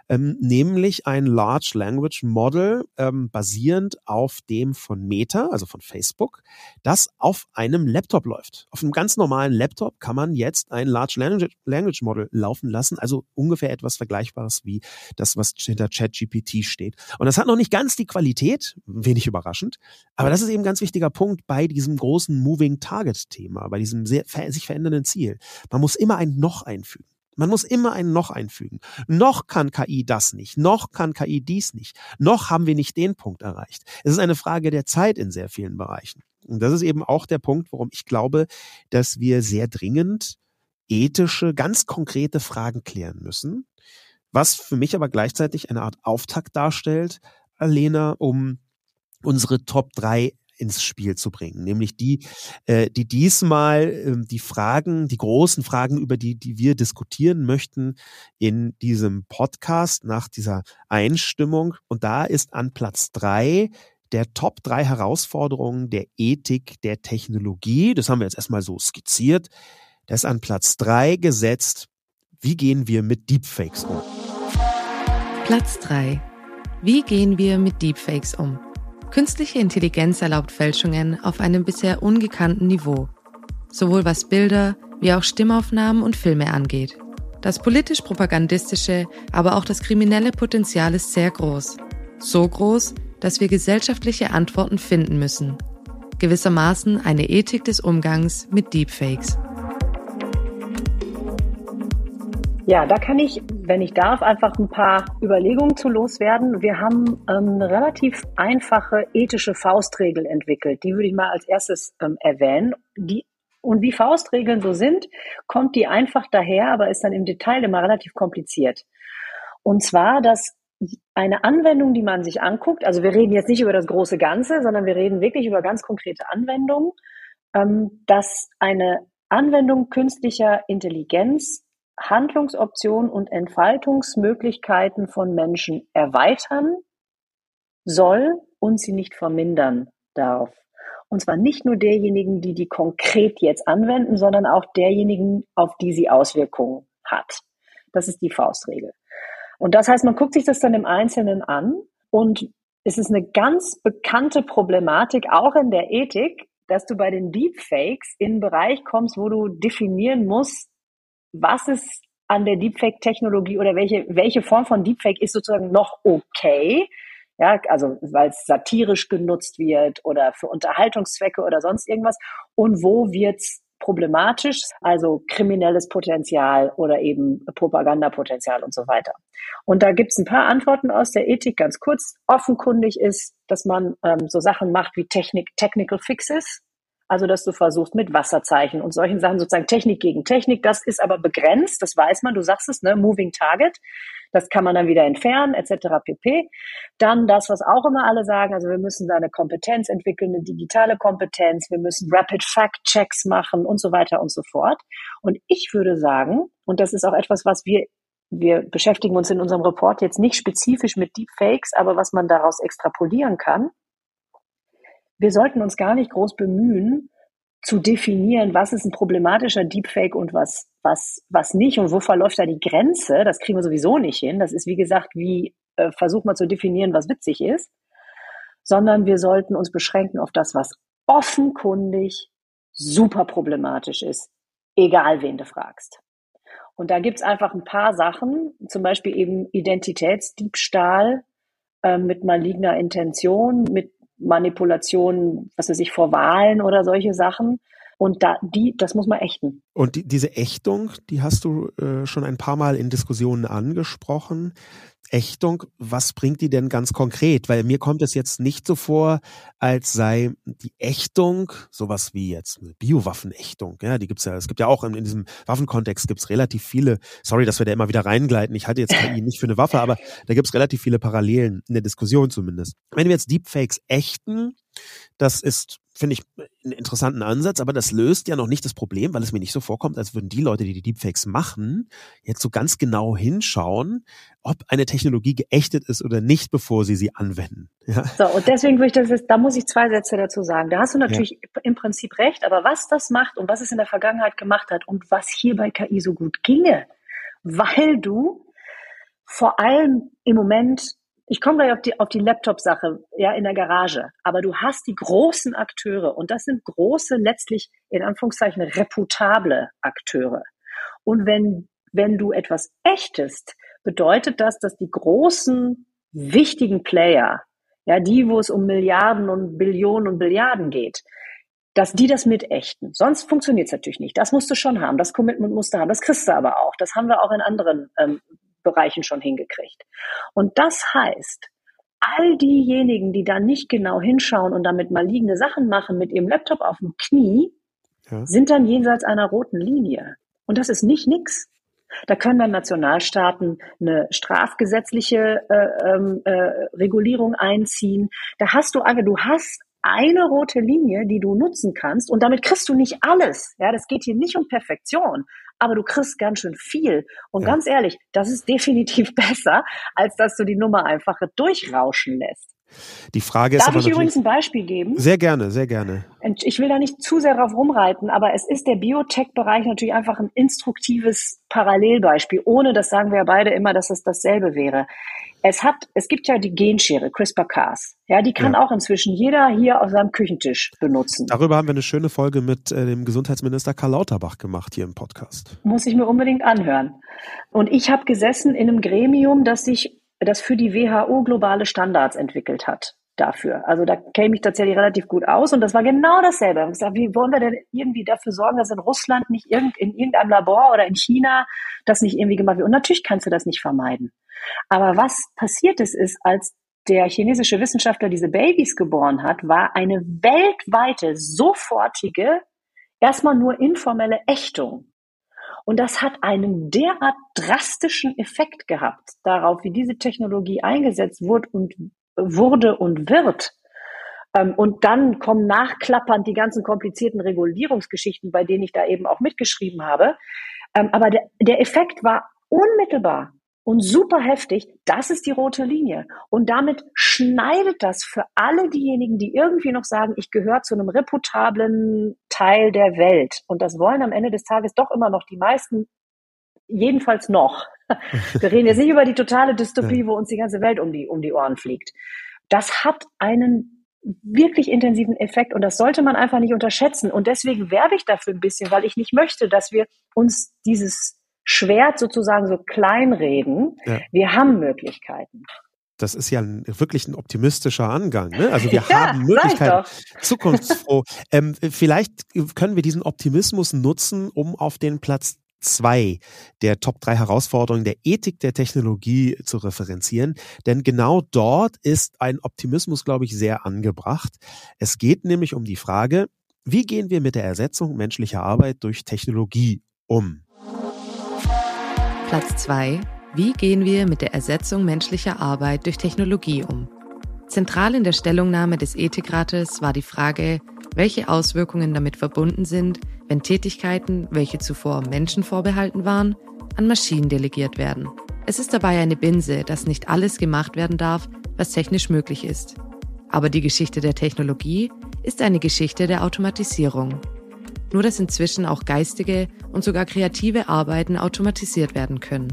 ähm, nämlich ein Large Language Model ähm, basierend auf dem von Meta, also von Facebook, das auf einem Laptop läuft. Auf einem ganz normalen Laptop kann man jetzt ein Large Language Model laufen lassen, also ungefähr etwas Vergleichbares wie das, was hinter ChatGPT steht. Und das hat noch nicht ganz die Qualität, wenig überraschend, aber das ist eben ein ganz wichtiger Punkt bei diesem großen Moving Target Thema, bei diesem sehr, sich verändernden Ziel. Man muss immer ein Noch einfügen. Man muss immer ein Noch einfügen. Noch kann KI das nicht, noch kann KI dies nicht, noch haben wir nicht den Punkt erreicht. Es ist eine Frage der Zeit in sehr vielen Bereichen. Und das ist eben auch der Punkt, warum ich glaube, dass wir sehr dringend ethische, ganz konkrete Fragen klären müssen, was für mich aber gleichzeitig eine Art Auftakt darstellt, Alena, um unsere Top drei ins Spiel zu bringen, nämlich die, äh, die diesmal äh, die Fragen, die großen Fragen, über die, die wir diskutieren möchten in diesem Podcast nach dieser Einstimmung. Und da ist an Platz drei der Top drei Herausforderungen der Ethik der Technologie. Das haben wir jetzt erstmal so skizziert. Das ist an Platz drei gesetzt. Wie gehen wir mit Deepfakes um? Platz drei. Wie gehen wir mit Deepfakes um? Künstliche Intelligenz erlaubt Fälschungen auf einem bisher ungekannten Niveau, sowohl was Bilder wie auch Stimmaufnahmen und Filme angeht. Das politisch-propagandistische, aber auch das kriminelle Potenzial ist sehr groß. So groß, dass wir gesellschaftliche Antworten finden müssen. Gewissermaßen eine Ethik des Umgangs mit Deepfakes. Ja, da kann ich, wenn ich darf, einfach ein paar Überlegungen zu loswerden. Wir haben ähm, eine relativ einfache ethische Faustregel entwickelt. Die würde ich mal als erstes ähm, erwähnen. Die, und wie Faustregeln so sind, kommt die einfach daher, aber ist dann im Detail immer relativ kompliziert. Und zwar, dass eine Anwendung, die man sich anguckt, also wir reden jetzt nicht über das große Ganze, sondern wir reden wirklich über ganz konkrete Anwendungen, ähm, dass eine Anwendung künstlicher Intelligenz Handlungsoptionen und Entfaltungsmöglichkeiten von Menschen erweitern soll und sie nicht vermindern darf. Und zwar nicht nur derjenigen, die die konkret jetzt anwenden, sondern auch derjenigen, auf die sie Auswirkungen hat. Das ist die Faustregel. Und das heißt, man guckt sich das dann im Einzelnen an und es ist eine ganz bekannte Problematik, auch in der Ethik, dass du bei den Deepfakes in einen Bereich kommst, wo du definieren musst, was ist an der Deepfake-Technologie oder welche, welche Form von Deepfake ist sozusagen noch okay ja, also weil es satirisch genutzt wird oder für Unterhaltungszwecke oder sonst irgendwas. Und wo wird's problematisch, also kriminelles Potenzial oder eben Propagandapotenzial und so weiter. Und da gibt's ein paar Antworten aus der Ethik, ganz kurz. Offenkundig ist, dass man ähm, so Sachen macht wie Technik, Technical Fixes, also, dass du versuchst mit Wasserzeichen und solchen Sachen sozusagen Technik gegen Technik. Das ist aber begrenzt. Das weiß man. Du sagst es, ne? Moving Target. Das kann man dann wieder entfernen, etc. pp. Dann das, was auch immer alle sagen. Also, wir müssen da eine Kompetenz entwickeln, eine digitale Kompetenz. Wir müssen Rapid Fact Checks machen und so weiter und so fort. Und ich würde sagen, und das ist auch etwas, was wir wir beschäftigen uns in unserem Report jetzt nicht spezifisch mit Deepfakes, aber was man daraus extrapolieren kann, wir sollten uns gar nicht groß bemühen, zu definieren, was ist ein problematischer Deepfake und was, was, was nicht und wo verläuft da die Grenze. Das kriegen wir sowieso nicht hin. Das ist, wie gesagt, wie äh, versuch mal zu definieren, was witzig ist. Sondern wir sollten uns beschränken auf das, was offenkundig super problematisch ist, egal wen du fragst. Und da gibt's einfach ein paar Sachen, zum Beispiel eben Identitätsdiebstahl äh, mit maligner Intention, mit Manipulation, was weiß ich, vor Wahlen oder solche Sachen. Und da, die, das muss man ächten. Und die, diese Ächtung, die hast du äh, schon ein paar Mal in Diskussionen angesprochen. Ächtung, was bringt die denn ganz konkret? Weil mir kommt es jetzt nicht so vor, als sei die Ächtung sowas wie jetzt eine Biowaffenächtung. Ja, die gibt's ja, es gibt ja auch in, in diesem Waffenkontext gibt's relativ viele, sorry, dass wir da immer wieder reingleiten. Ich halte jetzt KI nicht für eine Waffe, aber da gibt's relativ viele Parallelen in der Diskussion zumindest. Wenn wir jetzt Deepfakes ächten, das ist finde ich einen interessanten Ansatz, aber das löst ja noch nicht das Problem, weil es mir nicht so vorkommt, als würden die Leute, die die Deepfakes machen, jetzt so ganz genau hinschauen, ob eine Technologie geächtet ist oder nicht, bevor sie sie anwenden. [LAUGHS] Ja. So, und deswegen würde ich das jetzt, da muss ich zwei Sätze dazu sagen. Da hast du natürlich ja. im Prinzip recht, aber was das macht und was es in der Vergangenheit gemacht hat und was hier bei KI so gut ginge, weil du vor allem im Moment ich komme gleich auf die, auf die Laptop-Sache, ja, in der Garage. Aber du hast die großen Akteure und das sind große, letztlich in Anführungszeichen reputable Akteure. Und wenn, wenn du etwas ächtest, bedeutet das, dass die großen, wichtigen Player, ja, die, wo es um Milliarden und Billionen und Billiarden geht, dass die das mitächten. Sonst funktioniert es natürlich nicht. Das musst du schon haben. Das Commitment musst du haben. Das kriegst du aber auch. Das haben wir auch in anderen ähm, Bereichen schon hingekriegt. Und das heißt, all diejenigen, die da nicht genau hinschauen und damit mal liegende Sachen machen mit ihrem Laptop auf dem Knie, ja. sind dann jenseits einer roten Linie. Und das ist nicht nix. Da können dann Nationalstaaten eine strafgesetzliche äh, ähm, äh, Regulierung einziehen. Da hast du einfach, du hast eine rote Linie, die du nutzen kannst und damit kriegst du nicht alles. Ja, das geht hier nicht um Perfektion, aber du kriegst ganz schön viel. Und ja. ganz ehrlich, das ist definitiv [LAUGHS] besser, als dass du die Nummer einfach durchrauschen lässt. Die Frage ist Darf ich übrigens ein Beispiel geben? Sehr gerne, sehr gerne. Ich will da nicht zu sehr drauf rumreiten, aber es ist der Biotech-Bereich natürlich einfach ein instruktives Parallelbeispiel, ohne das sagen wir ja beide immer, dass es dasselbe wäre. Es hat, es gibt ja die Genschere, CRISPR-Cas. Ja, die kann ja. auch inzwischen jeder hier auf seinem Küchentisch benutzen. Darüber haben wir eine schöne Folge mit äh, dem Gesundheitsminister Karl Lauterbach gemacht hier im Podcast. Muss ich mir unbedingt anhören. Und ich habe gesessen in einem Gremium, das sich, das für die WHO globale Standards entwickelt hat dafür. Also da käme ich tatsächlich relativ gut aus und das war genau dasselbe. Ich gesagt, wie wollen wir denn irgendwie dafür sorgen, dass in Russland nicht irgend, in irgendeinem Labor oder in China das nicht irgendwie gemacht wird? Und natürlich kannst du das nicht vermeiden. Aber was passiert ist, ist, als der chinesische Wissenschaftler diese Babys geboren hat, war eine weltweite, sofortige, erstmal nur informelle Ächtung. Und das hat einen derart drastischen Effekt gehabt darauf, wie diese Technologie eingesetzt wurde und wurde und wird. Ähm, und dann kommen nachklappernd die ganzen komplizierten Regulierungsgeschichten, bei denen ich da eben auch mitgeschrieben habe. Ähm, aber der, der Effekt war unmittelbar und super heftig. Das ist die rote Linie. Und damit schneidet das für alle diejenigen, die irgendwie noch sagen, ich gehöre zu einem reputablen Teil der Welt. Und das wollen am Ende des Tages doch immer noch die meisten, jedenfalls noch. [LAUGHS] Wir reden jetzt nicht über die totale Dystopie, wo uns die ganze Welt um die, um die Ohren fliegt. Das hat einen wirklich intensiven Effekt und das sollte man einfach nicht unterschätzen. Und deswegen werbe ich dafür ein bisschen, weil ich nicht möchte, dass wir uns dieses Schwert sozusagen so kleinreden. Ja. Wir haben Möglichkeiten. Das ist ja ein, wirklich ein optimistischer Angang. Ne? Also wir [LAUGHS] ja, haben Möglichkeiten, zukunftsfroh. [LAUGHS] ähm, vielleicht können wir diesen Optimismus nutzen, um auf den Platz zwei der Top drei Herausforderungen der Ethik der Technologie zu referenzieren. Denn genau dort ist ein Optimismus, glaube ich, sehr angebracht. Es geht nämlich um die Frage, wie gehen wir mit der Ersetzung menschlicher Arbeit durch Technologie um? Platz 2. Wie gehen wir mit der Ersetzung menschlicher Arbeit durch Technologie um? Zentral in der Stellungnahme des Ethikrates war die Frage, welche Auswirkungen damit verbunden sind, wenn Tätigkeiten, welche zuvor Menschen vorbehalten waren, an Maschinen delegiert werden. Es ist dabei eine Binse, dass nicht alles gemacht werden darf, was technisch möglich ist. Aber die Geschichte der Technologie ist eine Geschichte der Automatisierung nur dass inzwischen auch geistige und sogar kreative Arbeiten automatisiert werden können.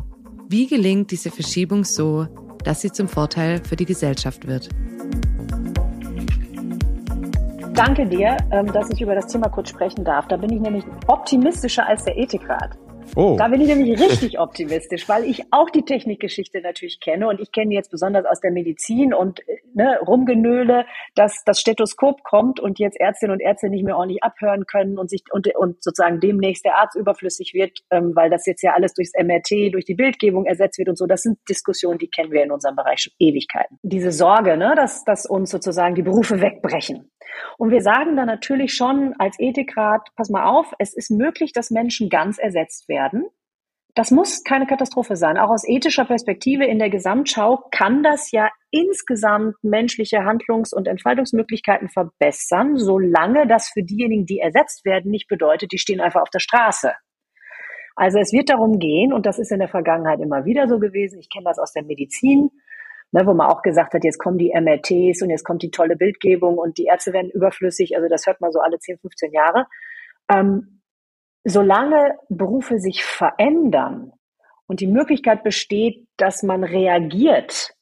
Wie gelingt diese Verschiebung so, dass sie zum Vorteil für die Gesellschaft wird? Danke dir, ähm, dass ich über das Thema kurz sprechen darf. Da bin ich nämlich optimistischer als der Ethikrat. Oh. Da bin ich nämlich richtig optimistisch, weil ich auch die Technikgeschichte natürlich kenne und ich kenne jetzt besonders aus der Medizin und äh, ne, Rumgenöle, dass das Stethoskop kommt und jetzt Ärztinnen und Ärzte nicht mehr ordentlich abhören können und sich und, und sozusagen demnächst der Arzt überflüssig wird, ähm, weil das jetzt ja alles durchs MRT, durch die Bildgebung ersetzt wird und so. Das sind Diskussionen, die kennen wir in unserem Bereich schon Ewigkeiten. Diese Sorge, ne, dass, dass uns sozusagen die Berufe wegbrechen. Und wir sagen dann natürlich schon als Ethikrat, pass mal auf, es ist möglich, dass Menschen ganz ersetzt werden. Das muss keine Katastrophe sein. Auch aus ethischer Perspektive in der Gesamtschau kann das ja insgesamt menschliche Handlungs- und Entfaltungsmöglichkeiten verbessern, solange das für diejenigen, die ersetzt werden, nicht bedeutet, die stehen einfach auf der Straße. Also es wird darum gehen, und das ist in der Vergangenheit immer wieder so gewesen, ich kenne das aus der Medizin, ne, wo man auch gesagt hat, jetzt kommen die MRTs und jetzt kommt die tolle Bildgebung und die Ärzte werden überflüssig. Also das hört man so alle 10, 15 Jahre. Ähm, solange Berufe sich verändern und die Möglichkeit besteht, dass man reagiert,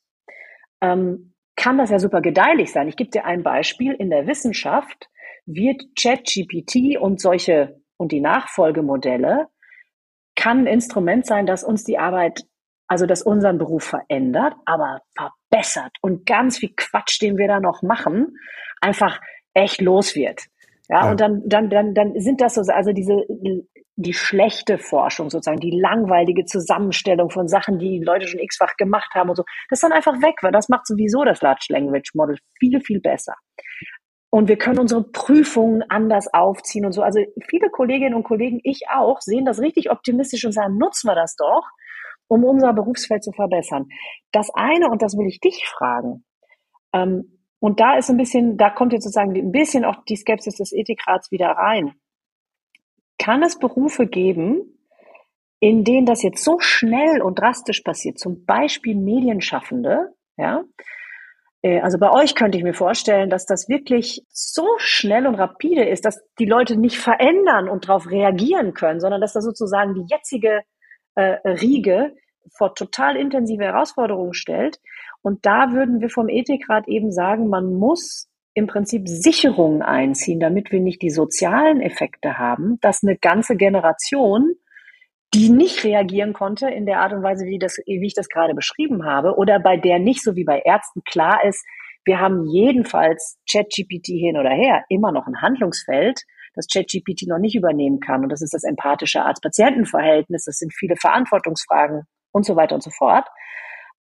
ähm, kann das ja super gedeihlich sein. Ich gebe dir ein Beispiel. In der Wissenschaft wird ChatGPT und solche und die Nachfolgemodelle kann ein Instrument sein, das uns die Arbeit also das unseren Beruf verändert, aber verbessert und ganz viel Quatsch, den wir da noch machen, einfach echt los wird. Ja, ja. und dann, dann, dann, dann sind das so, also diese, die schlechte Forschung sozusagen, die langweilige Zusammenstellung von Sachen, die Leute schon x-fach gemacht haben und so, das ist dann einfach weg, weil das macht sowieso das Large Language Model viel, viel besser. Und wir können unsere Prüfungen anders aufziehen und so. Also viele Kolleginnen und Kollegen, ich auch, sehen das richtig optimistisch und sagen, nutzen wir das doch um unser Berufsfeld zu verbessern. Das eine, und das will ich dich fragen, ähm, und da ist ein bisschen, da kommt jetzt sozusagen ein bisschen auch die Skepsis des Ethikrats wieder rein. Kann es Berufe geben, in denen das jetzt so schnell und drastisch passiert, zum Beispiel Medienschaffende, ja? Äh, also bei euch könnte ich mir vorstellen, dass das wirklich so schnell und rapide ist, dass die Leute nicht verändern und darauf reagieren können, sondern dass das sozusagen die jetzige äh, Riege vor total intensive Herausforderungen stellt. Und da würden wir vom Ethikrat eben sagen, man muss im Prinzip Sicherungen einziehen, damit wir nicht die sozialen Effekte haben, dass eine ganze Generation, die nicht reagieren konnte in der Art und Weise, wie, das, wie ich das gerade beschrieben habe, oder bei der nicht so wie bei Ärzten klar ist, wir haben jedenfalls ChatGPT hin oder her immer noch ein Handlungsfeld, das ChatGPT noch nicht übernehmen kann. Und das ist das empathische Arzt-Patienten-Verhältnis. Das sind viele Verantwortungsfragen und so weiter und so fort.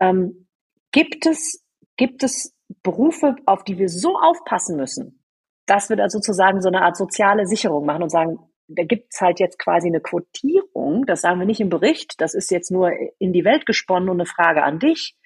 Ähm, gibt es, gibt es Berufe, auf die wir so aufpassen müssen, dass wir da sozusagen so eine Art soziale Sicherung machen und sagen, da gibt's halt jetzt quasi eine Quotierung, das sagen wir nicht im Bericht, das ist jetzt nur in die Welt gesponnen und eine Frage an dich,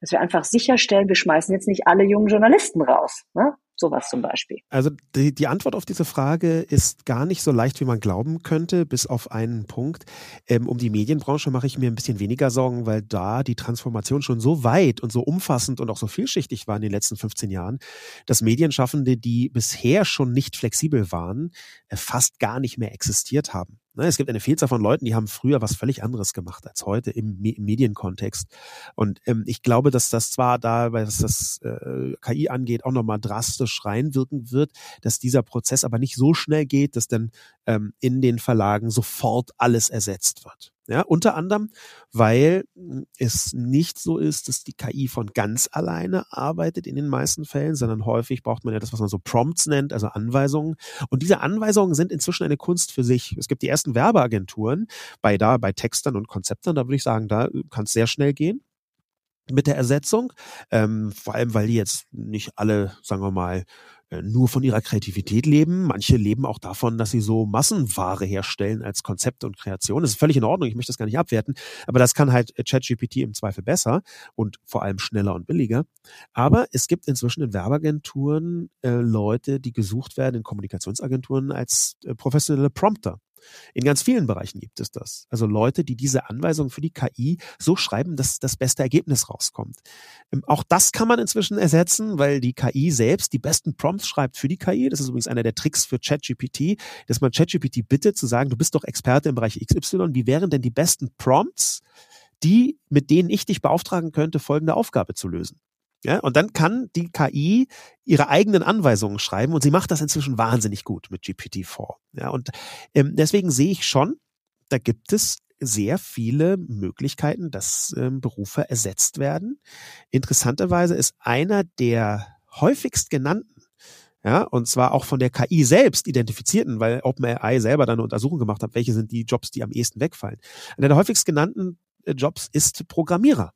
dass wir einfach sicherstellen, wir schmeißen jetzt nicht alle jungen Journalisten raus. Ne? Sowas zum Beispiel. Also die, die Antwort auf diese Frage ist gar nicht so leicht, wie man glauben könnte, bis auf einen Punkt. Ähm, um die Medienbranche mache ich mir ein bisschen weniger Sorgen, weil da die Transformation schon so weit und so umfassend und auch so vielschichtig war in den letzten 15 Jahren, dass Medienschaffende, die bisher schon nicht flexibel waren, äh, fast gar nicht mehr existiert haben. Ne, es gibt eine Vielzahl von Leuten, die haben früher was völlig anderes gemacht als heute im, im Medienkontext. Und ähm, ich glaube, dass das zwar da, was das äh, KI angeht, auch nochmal drastisch reinwirken wird, dass dieser Prozess aber nicht so schnell geht, dass dann ähm, in den Verlagen sofort alles ersetzt wird. Ja, unter anderem, weil es nicht so ist, dass die KI von ganz alleine arbeitet in den meisten Fällen, sondern häufig braucht man ja das, was man so Prompts nennt, also Anweisungen. Und diese Anweisungen sind inzwischen eine Kunst für sich. Es gibt die ersten Werbeagenturen bei da, bei Textern und Konzeptern, da würde ich sagen, da kann es sehr schnell gehen mit der Ersetzung, ähm, vor allem weil die jetzt nicht alle, sagen wir mal, äh, nur von ihrer Kreativität leben. Manche leben auch davon, dass sie so Massenware herstellen als Konzept und Kreation. Das ist völlig in Ordnung, ich möchte das gar nicht abwerten, aber das kann halt ChatGPT im Zweifel besser und vor allem schneller und billiger. Aber es gibt inzwischen in Werbeagenturen äh, Leute, die gesucht werden in Kommunikationsagenturen als äh, professionelle Prompter. In ganz vielen Bereichen gibt es das. Also Leute, die diese Anweisungen für die KI so schreiben, dass das beste Ergebnis rauskommt. Ähm, auch das kann man inzwischen ersetzen, weil die KI selbst die besten Prompts schreibt für die KI. Das ist übrigens einer der Tricks für ChatGPT, dass man ChatGPT bittet zu sagen, du bist doch Experte im Bereich XY. Wie wären denn die besten Prompts, die, mit denen ich dich beauftragen könnte, folgende Aufgabe zu lösen? Ja, und dann kann die KI ihre eigenen Anweisungen schreiben und sie macht das inzwischen wahnsinnig gut mit GPT-4. Ja, und ähm, deswegen sehe ich schon, da gibt es sehr viele Möglichkeiten, dass ähm, Berufe ersetzt werden. Interessanterweise ist einer der häufigst genannten ja, und zwar auch von der KI selbst identifizierten, weil OpenAI selber dann eine Untersuchung gemacht hat, welche sind die Jobs, die am ehesten wegfallen. Einer der häufigst genannten äh, Jobs ist Programmierer.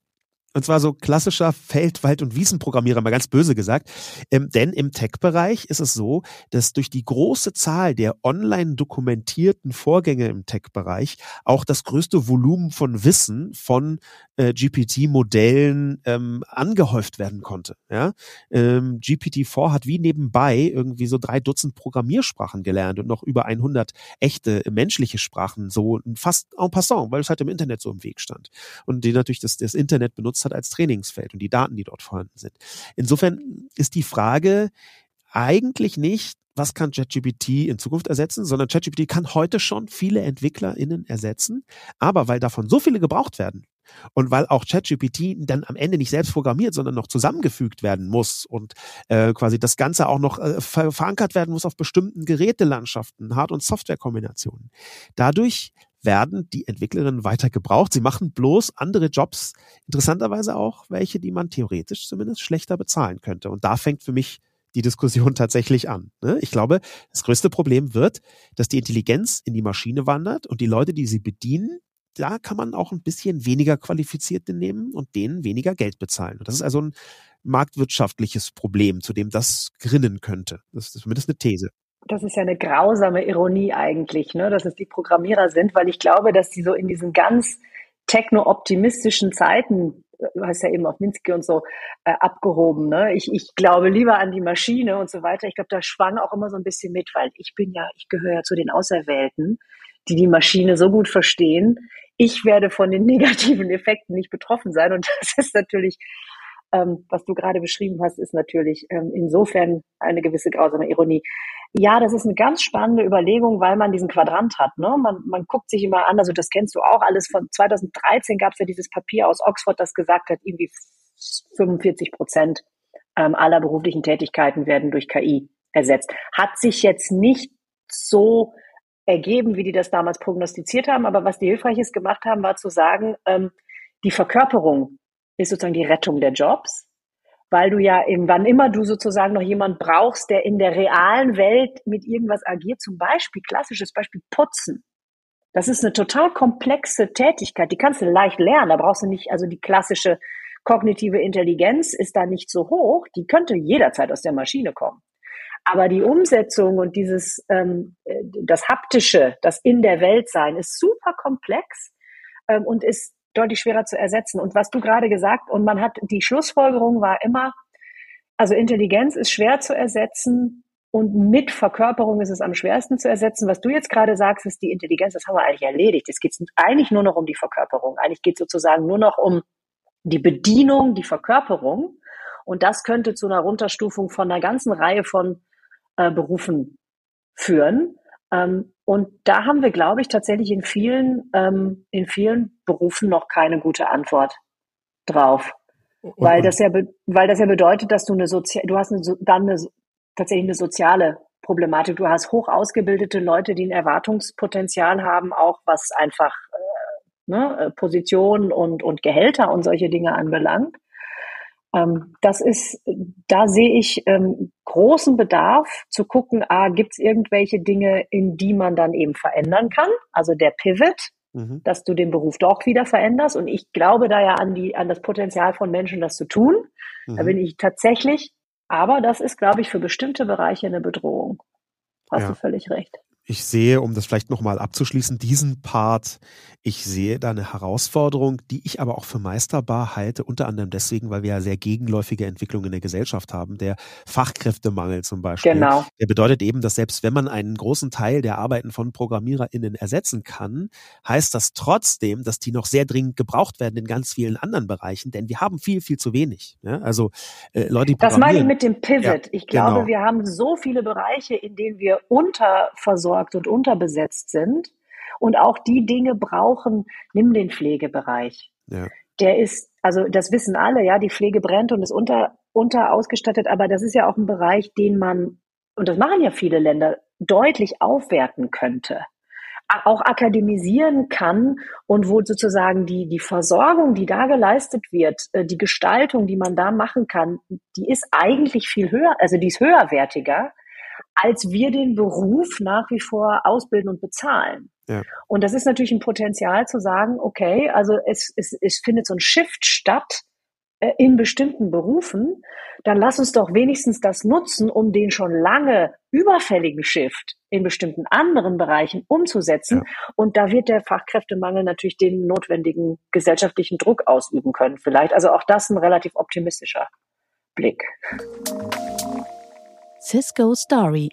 Und zwar so klassischer Feld-, Wald- und Wiesenprogrammierer, mal ganz böse gesagt. Ähm, denn im Tech-Bereich ist es so, dass durch die große Zahl der online dokumentierten Vorgänge im Tech-Bereich auch das größte Volumen von Wissen von äh, GPT-Modellen ähm, angehäuft werden konnte. Ja? Ähm, GPT-4 hat wie nebenbei irgendwie so drei Dutzend Programmiersprachen gelernt und noch über 100 echte menschliche Sprachen, so fast en passant, weil es halt im Internet so im Weg stand. Und die natürlich das, das Internet benutzt genutzt hat als Trainingsfeld und die Daten, die dort vorhanden sind. Insofern ist die Frage eigentlich nicht, was kann ChatGPT in Zukunft ersetzen, sondern ChatGPT kann heute schon viele EntwicklerInnen ersetzen. Aber weil davon so viele gebraucht werden und weil auch ChatGPT dann am Ende nicht selbst programmiert, sondern noch zusammengefügt werden muss und äh, quasi das Ganze auch noch äh, ver verankert werden muss auf bestimmten Gerätelandschaften, Hard- und Softwarekombinationen. Dadurch werden die Entwicklerinnen weiter gebraucht. Sie machen bloß andere Jobs, interessanterweise auch welche, die man theoretisch zumindest schlechter bezahlen könnte. Und da fängt für mich die Diskussion [LAUGHS] tatsächlich an. Ne? Ich glaube, das größte Problem wird, dass die Intelligenz in die Maschine wandert und die Leute, die sie bedienen, da kann man auch ein bisschen weniger Qualifizierte nehmen und denen weniger Geld bezahlen. Und das ist also ein marktwirtschaftliches Problem, zu dem das grinnen könnte. Das ist zumindest eine These das ist ja eine grausame Ironie eigentlich, ne, dass es die Programmierer sind, weil ich glaube, dass die so in diesen ganz techno-optimistischen Zeiten, du hast ja eben auf Minsky und so äh, abgehoben, ne? Ich, ich glaube lieber an die Maschine und so weiter. Ich glaube, da schwang auch immer so ein bisschen mit, weil ich bin ja, ich gehöre ja zu den Auserwählten, die die Maschine so gut verstehen. Ich werde von den [LAUGHS] negativen Effekten nicht betroffen sein und das ist natürlich ähm, was du gerade beschrieben hast, ist natürlich ähm, insofern eine gewisse grausame Ironie. Ja, das ist eine ganz spannende Überlegung, weil man diesen Quadrant hat. Ne? Man, man guckt sich immer an, also das kennst du auch alles. Von 2013 gab es ja dieses Papier aus Oxford, das gesagt hat, irgendwie 45 Prozent ähm, aller beruflichen Tätigkeiten werden durch KI ersetzt. Hat sich jetzt nicht so ergeben, wie die das damals prognostiziert haben, aber was die Hilfreiches gemacht haben, war zu sagen, ähm, die Verkörperung ist sozusagen die Rettung der Jobs weil du ja eben, wann immer du sozusagen noch jemand brauchst, der in der realen Welt mit irgendwas agiert, zum Beispiel, klassisches Beispiel, putzen. Das ist eine total komplexe Tätigkeit, die kannst du leicht lernen, da brauchst du nicht, also die klassische kognitive Intelligenz ist da nicht so hoch, die könnte jederzeit aus der Maschine kommen. Aber die Umsetzung und dieses, ähm, das Haptische, das in der Welt sein, ist super komplex ähm, und ist deutlich schwerer zu ersetzen. Und was du gerade gesagt, und man hat, die Schlussfolgerung war immer, also Intelligenz ist schwer zu ersetzen und mit Verkörperung ist es am schwersten zu ersetzen. Was du jetzt gerade sagst, ist die Intelligenz, das haben wir eigentlich erledigt. Es geht eigentlich nur noch um die Verkörperung. Eigentlich geht es sozusagen nur noch um die Bedienung, die Verkörperung. Und das könnte zu einer Runterstufung von einer ganzen Reihe von äh, Berufen führen. Ähm, und da haben wir, glaube ich, tatsächlich in vielen, ähm, in vielen Berufen noch keine gute Antwort drauf. Und, weil das ja, weil das ja bedeutet, dass du eine Sozi du hast eine, dann eine, tatsächlich eine soziale Problematik. Du hast hoch ausgebildete Leute, die ein Erwartungspotenzial haben, auch was einfach äh, ne, Positionen und, und Gehälter und solche Dinge anbelangt. Ähm, das ist, da sehe ich ähm, großen Bedarf zu gucken, ah, gibt es irgendwelche Dinge, in die man dann eben verändern kann? Also der Pivot, mhm. dass du den Beruf doch wieder veränderst. Und ich glaube da ja an die, an das Potenzial von Menschen, das zu tun. Mhm. Da bin ich tatsächlich, aber das ist, glaube ich, für bestimmte Bereiche eine Bedrohung. Hast ja. du völlig recht ich sehe, um das vielleicht nochmal abzuschließen, diesen Part, ich sehe da eine Herausforderung, die ich aber auch für meisterbar halte, unter anderem deswegen, weil wir ja sehr gegenläufige Entwicklungen in der Gesellschaft haben. Der Fachkräftemangel zum Beispiel. Genau. Der bedeutet eben, dass selbst wenn man einen großen Teil der Arbeiten von ProgrammiererInnen ersetzen kann, heißt das trotzdem, dass die noch sehr dringend gebraucht werden in ganz vielen anderen Bereichen, denn wir haben viel, viel zu wenig. Ja? Also äh, Leute, die Das meine ich mit dem Pivot. Ja, ich glaube, genau. wir haben so viele Bereiche, in denen wir unterversorgt unterversorgt und unterbesetzt sind und auch die Dinge brauchen, nimm den Pflegebereich. Ja. Der ist, also das wissen alle, ja, die Pflege brennt und ist unter, unter ausgestattet, aber das ist ja auch ein Bereich, den man, und das machen ja viele Länder, deutlich aufwerten könnte auch akademisieren kann und wo sozusagen die, die Versorgung, die da geleistet wird, äh, die Gestaltung, die man da machen kann, die ist eigentlich viel höher, also die ist höherwertiger als wir den Beruf nach wie vor ausbilden und bezahlen. Ja. Und das ist natürlich ein Potenzial zu sagen, okay, also es, es, es findet so ein Shift statt äh, in bestimmten Berufen, dann lass uns doch wenigstens das nutzen, um den schon lange überfälligen Shift in bestimmten anderen Bereichen umzusetzen. Ja. Und da wird der Fachkräftemangel natürlich den notwendigen gesellschaftlichen Druck ausüben können vielleicht. Also auch das ein relativ optimistischer Blick. Cisco Story.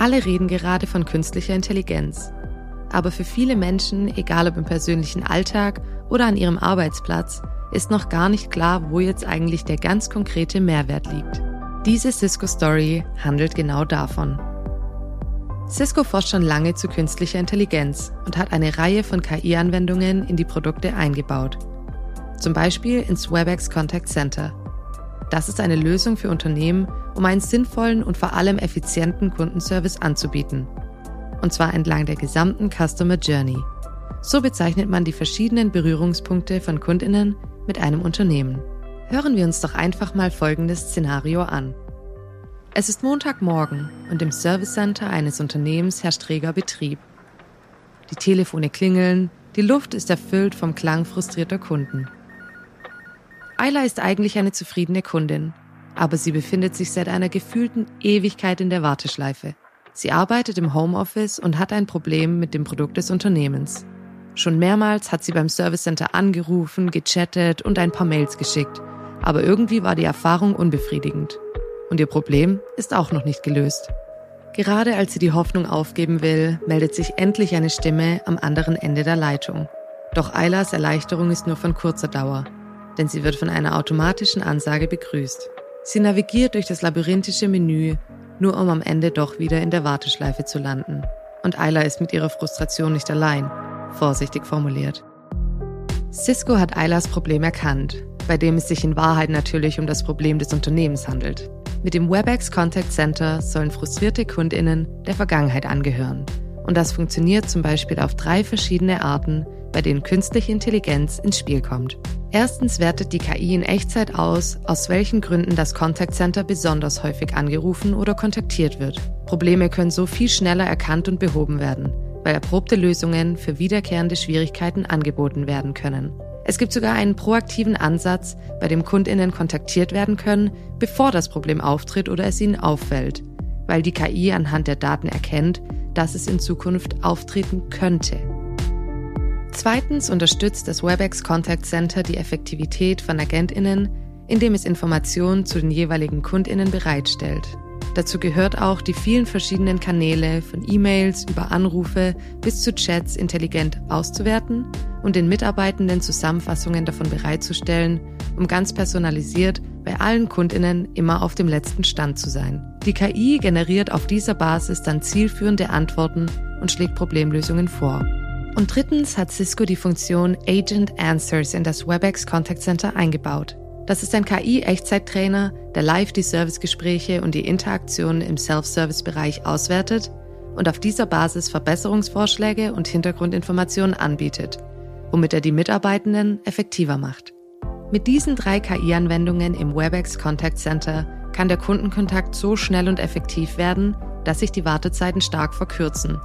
Alle reden gerade von künstlicher Intelligenz. Aber für viele Menschen, egal ob im persönlichen Alltag oder an ihrem Arbeitsplatz, ist noch gar nicht klar, wo jetzt eigentlich der ganz konkrete Mehrwert liegt. Diese Cisco Story handelt genau davon. Cisco forscht schon lange zu künstlicher Intelligenz und hat eine Reihe von KI-Anwendungen in die Produkte eingebaut. Zum Beispiel ins WebEx Contact Center, das ist eine Lösung für Unternehmen, um einen sinnvollen und vor allem effizienten Kundenservice anzubieten. Und zwar entlang der gesamten Customer Journey. So bezeichnet man die verschiedenen Berührungspunkte von Kundinnen mit einem Unternehmen. Hören wir uns doch einfach mal folgendes Szenario an. Es ist Montagmorgen und im Service Center eines Unternehmens herrscht reger Betrieb. Die Telefone klingeln, die Luft ist erfüllt vom Klang frustrierter Kunden. Ayla ist eigentlich eine zufriedene Kundin, aber sie befindet sich seit einer gefühlten Ewigkeit in der Warteschleife. Sie arbeitet im Homeoffice und hat ein Problem mit dem Produkt des Unternehmens. Schon mehrmals hat sie beim Service Center angerufen, gechattet und ein paar Mails geschickt, aber irgendwie war die Erfahrung unbefriedigend. Und ihr Problem ist auch noch nicht gelöst. Gerade als sie die Hoffnung aufgeben will, meldet sich endlich eine Stimme am anderen Ende der Leitung. Doch Eilas Erleichterung ist nur von kurzer Dauer denn sie wird von einer automatischen Ansage begrüßt. Sie navigiert durch das labyrinthische Menü, nur um am Ende doch wieder in der Warteschleife zu landen. Und Ayla ist mit ihrer Frustration nicht allein, vorsichtig formuliert. Cisco hat Aylas Problem erkannt, bei dem es sich in Wahrheit natürlich um das Problem des Unternehmens handelt. Mit dem WebEx Contact Center sollen frustrierte Kundinnen der Vergangenheit angehören. Und das funktioniert zum Beispiel auf drei verschiedene Arten, bei denen künstliche Intelligenz ins Spiel kommt. Erstens wertet die KI in Echtzeit aus, aus welchen Gründen das Contact Center besonders häufig angerufen oder kontaktiert wird. Probleme können so viel schneller erkannt und behoben werden, weil erprobte Lösungen für wiederkehrende Schwierigkeiten angeboten werden können. Es gibt sogar einen proaktiven Ansatz, bei dem Kundinnen kontaktiert werden können, bevor das Problem auftritt oder es ihnen auffällt, weil die KI anhand der Daten erkennt, dass es in Zukunft auftreten könnte. Zweitens unterstützt das WebEx Contact Center die Effektivität von AgentInnen, indem es Informationen zu den jeweiligen Kundinnen bereitstellt. Dazu gehört auch, die vielen verschiedenen Kanäle von E-Mails über Anrufe bis zu Chats intelligent auszuwerten und den Mitarbeitenden Zusammenfassungen davon bereitzustellen, um ganz personalisiert bei allen Kundinnen immer auf dem letzten Stand zu sein. Die KI generiert auf dieser Basis dann zielführende Antworten und schlägt Problemlösungen vor. Und drittens hat Cisco die Funktion Agent Answers in das WebEx Contact Center eingebaut. Das ist ein KI-Echtzeittrainer, der live die Servicegespräche und die Interaktionen im Self-Service-Bereich auswertet und auf dieser Basis Verbesserungsvorschläge und Hintergrundinformationen anbietet, womit er die Mitarbeitenden effektiver macht. Mit diesen drei KI-Anwendungen im WebEx Contact Center kann der Kundenkontakt so schnell und effektiv werden, dass sich die Wartezeiten stark verkürzen.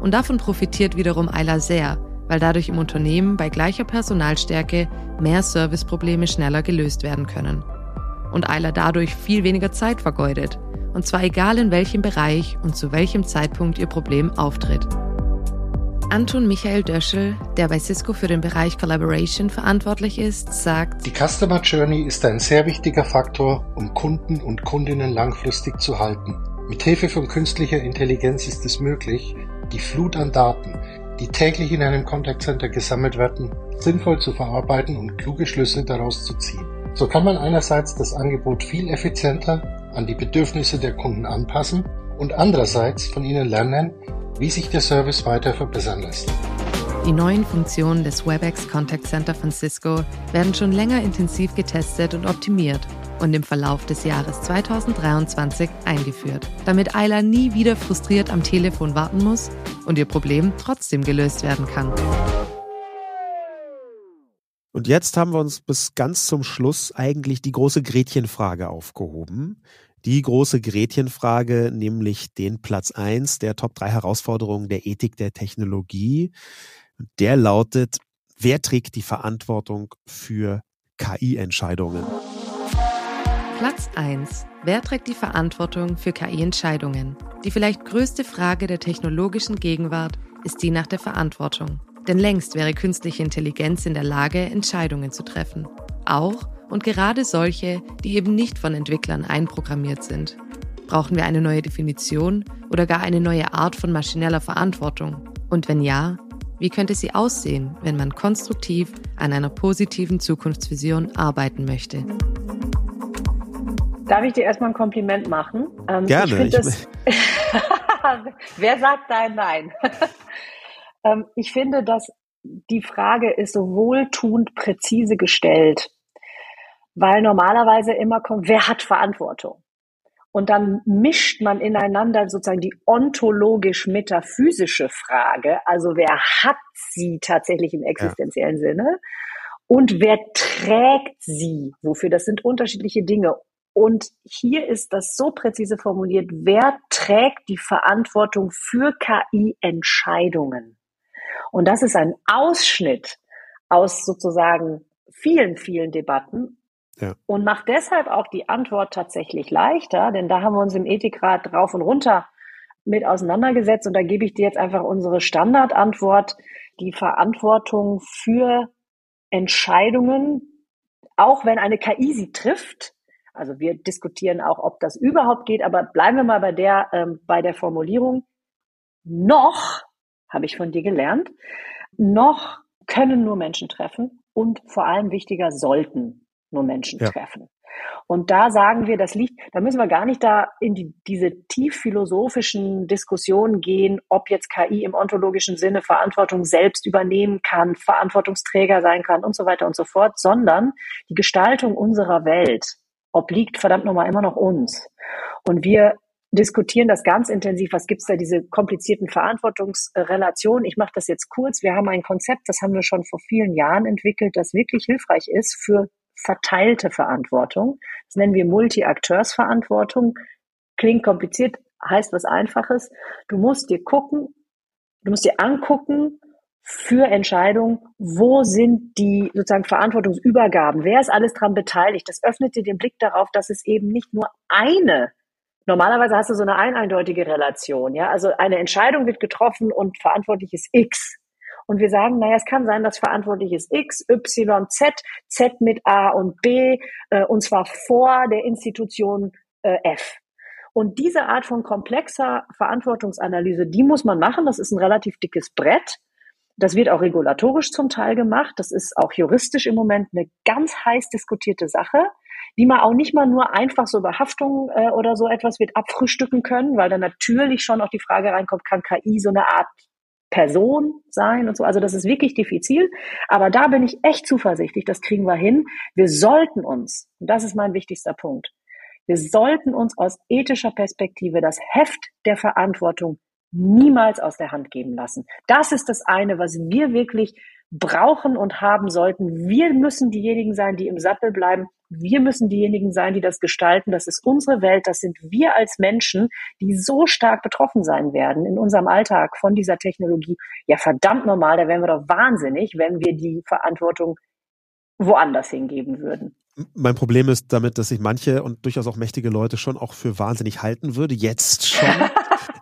Und davon profitiert wiederum Ayla sehr, weil dadurch im Unternehmen bei gleicher Personalstärke mehr Serviceprobleme schneller gelöst werden können. Und Eiler dadurch viel weniger Zeit vergeudet, und zwar egal in welchem Bereich und zu welchem Zeitpunkt ihr Problem auftritt. Anton Michael Döschel, der bei Cisco für den Bereich Collaboration verantwortlich ist, sagt, Die Customer Journey ist ein sehr wichtiger Faktor, um Kunden und Kundinnen langfristig zu halten. Mit Hilfe von künstlicher Intelligenz ist es möglich, die Flut an Daten, die täglich in einem Contact Center gesammelt werden, sinnvoll zu verarbeiten und kluge Schlüsse daraus zu ziehen. So kann man einerseits das Angebot viel effizienter an die Bedürfnisse der Kunden anpassen und andererseits von ihnen lernen, wie sich der Service weiter verbessern lässt. Die neuen Funktionen des WebEx Contact Center von Cisco werden schon länger intensiv getestet und optimiert und im Verlauf des Jahres 2023 eingeführt, damit Ayla nie wieder frustriert am Telefon warten muss und ihr Problem trotzdem gelöst werden kann. Und jetzt haben wir uns bis ganz zum Schluss eigentlich die große Gretchenfrage aufgehoben. Die große Gretchenfrage, nämlich den Platz eins der Top 3 Herausforderungen der Ethik der Technologie. Der lautet, wer trägt die Verantwortung für KI-Entscheidungen? Platz 1. Wer trägt die Verantwortung für KI-Entscheidungen? Die vielleicht größte Frage der technologischen Gegenwart ist die nach der Verantwortung. Denn längst wäre künstliche Intelligenz in der Lage, Entscheidungen zu treffen. Auch und gerade solche, die eben nicht von Entwicklern einprogrammiert sind. Brauchen wir eine neue Definition oder gar eine neue Art von maschineller Verantwortung? Und wenn ja, wie könnte sie aussehen, wenn man konstruktiv an einer positiven Zukunftsvision arbeiten möchte? Darf ich dir erstmal ein Kompliment machen? Ähm, Gerne. Ich das, [LAUGHS] [LAUGHS] Wer sagt nein, nein? [LAUGHS] ähm, ich finde, dass die Frage ist so wohltuend präzise gestellt, weil normalerweise immer kommt, wer hat Verantwortung? Und dann mischt man ineinander sozusagen die ontologisch-metaphysische Frage, also wer hat sie tatsächlich im existenziellen ja. Sinne und wer trägt sie? Wofür? Das sind unterschiedliche Dinge. Und hier ist das so präzise formuliert, wer trägt die Verantwortung für KI-Entscheidungen? Und das ist ein Ausschnitt aus sozusagen vielen, vielen Debatten ja. und macht deshalb auch die Antwort tatsächlich leichter, denn da haben wir uns im Ethikrat drauf und runter mit auseinandergesetzt und da gebe ich dir jetzt einfach unsere Standardantwort, die Verantwortung für Entscheidungen, auch wenn eine KI sie trifft, also wir diskutieren auch, ob das überhaupt geht, aber bleiben wir mal bei der, ähm, bei der Formulierung. Noch, habe ich von dir gelernt, noch können nur Menschen treffen und vor allem wichtiger sollten nur Menschen ja. treffen. Und da sagen wir, das liegt, da müssen wir gar nicht da in die, diese tief philosophischen Diskussionen gehen, ob jetzt KI im ontologischen Sinne Verantwortung selbst übernehmen kann, Verantwortungsträger sein kann und so weiter und so fort, sondern die Gestaltung unserer Welt obliegt verdammt nochmal immer noch uns. Und wir diskutieren das ganz intensiv. Was gibt's da, diese komplizierten Verantwortungsrelationen? Ich mache das jetzt kurz. Wir haben ein Konzept, das haben wir schon vor vielen Jahren entwickelt, das wirklich hilfreich ist für verteilte Verantwortung. Das nennen wir Multi-Akteursverantwortung. Klingt kompliziert, heißt was Einfaches. Du musst dir gucken, du musst dir angucken, für Entscheidungen, wo sind die sozusagen Verantwortungsübergaben, wer ist alles daran beteiligt. Das öffnet dir den Blick darauf, dass es eben nicht nur eine, normalerweise hast du so eine eindeutige Relation, ja, also eine Entscheidung wird getroffen und verantwortlich ist X. und wir sagen, naja, es kann sein, dass verantwortlich ist X, Y, Z, Z mit A und B, äh, und zwar vor der Institution äh, F. Und diese Art von komplexer Verantwortungsanalyse, die muss man machen. Das ist ein relativ dickes Brett. Das wird auch regulatorisch zum Teil gemacht. Das ist auch juristisch im Moment eine ganz heiß diskutierte Sache, die man auch nicht mal nur einfach so über Haftung äh, oder so etwas wird abfrühstücken können, weil da natürlich schon auch die Frage reinkommt, kann KI so eine Art Person sein und so. Also das ist wirklich diffizil. Aber da bin ich echt zuversichtlich, das kriegen wir hin. Wir sollten uns, und das ist mein wichtigster Punkt, wir sollten uns aus ethischer Perspektive das Heft der Verantwortung niemals aus der Hand geben lassen. Das ist das eine, was wir wirklich brauchen und haben sollten. Wir müssen diejenigen sein, die im Sattel bleiben. Wir müssen diejenigen sein, die das gestalten. Das ist unsere Welt. Das sind wir als Menschen, die so stark betroffen sein werden in unserem Alltag von dieser Technologie. Ja, verdammt normal. Da wären wir doch wahnsinnig, wenn wir die Verantwortung woanders hingeben würden. Mein Problem ist damit, dass ich manche und durchaus auch mächtige Leute schon auch für wahnsinnig halten würde. Jetzt schon. [LAUGHS]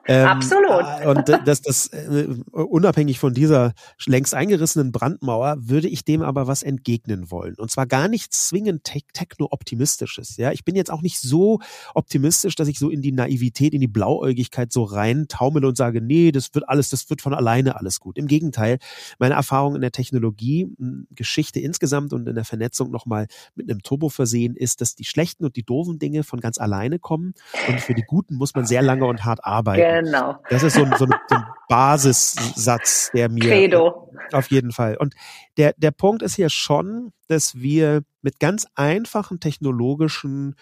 Ähm, Absolut. Äh, und das, das äh, unabhängig von dieser längst eingerissenen Brandmauer würde ich dem aber was entgegnen wollen. Und zwar gar nicht zwingend te techno-optimistisches. Ja, ich bin jetzt auch nicht so optimistisch, dass ich so in die Naivität, in die Blauäugigkeit so rein taumele und sage, nee, das wird alles, das wird von alleine alles gut. Im Gegenteil, meine Erfahrung in der Technologie, Geschichte insgesamt und in der Vernetzung nochmal mit einem Turbo versehen ist, dass die schlechten und die doofen Dinge von ganz alleine kommen und für die guten muss man sehr lange und hart arbeiten. Genau. Das ist so ein, so so ein Basissatz, der mir Credo. auf jeden Fall. Und der, der Punkt ist hier schon, dass wir mit ganz einfachen technologischen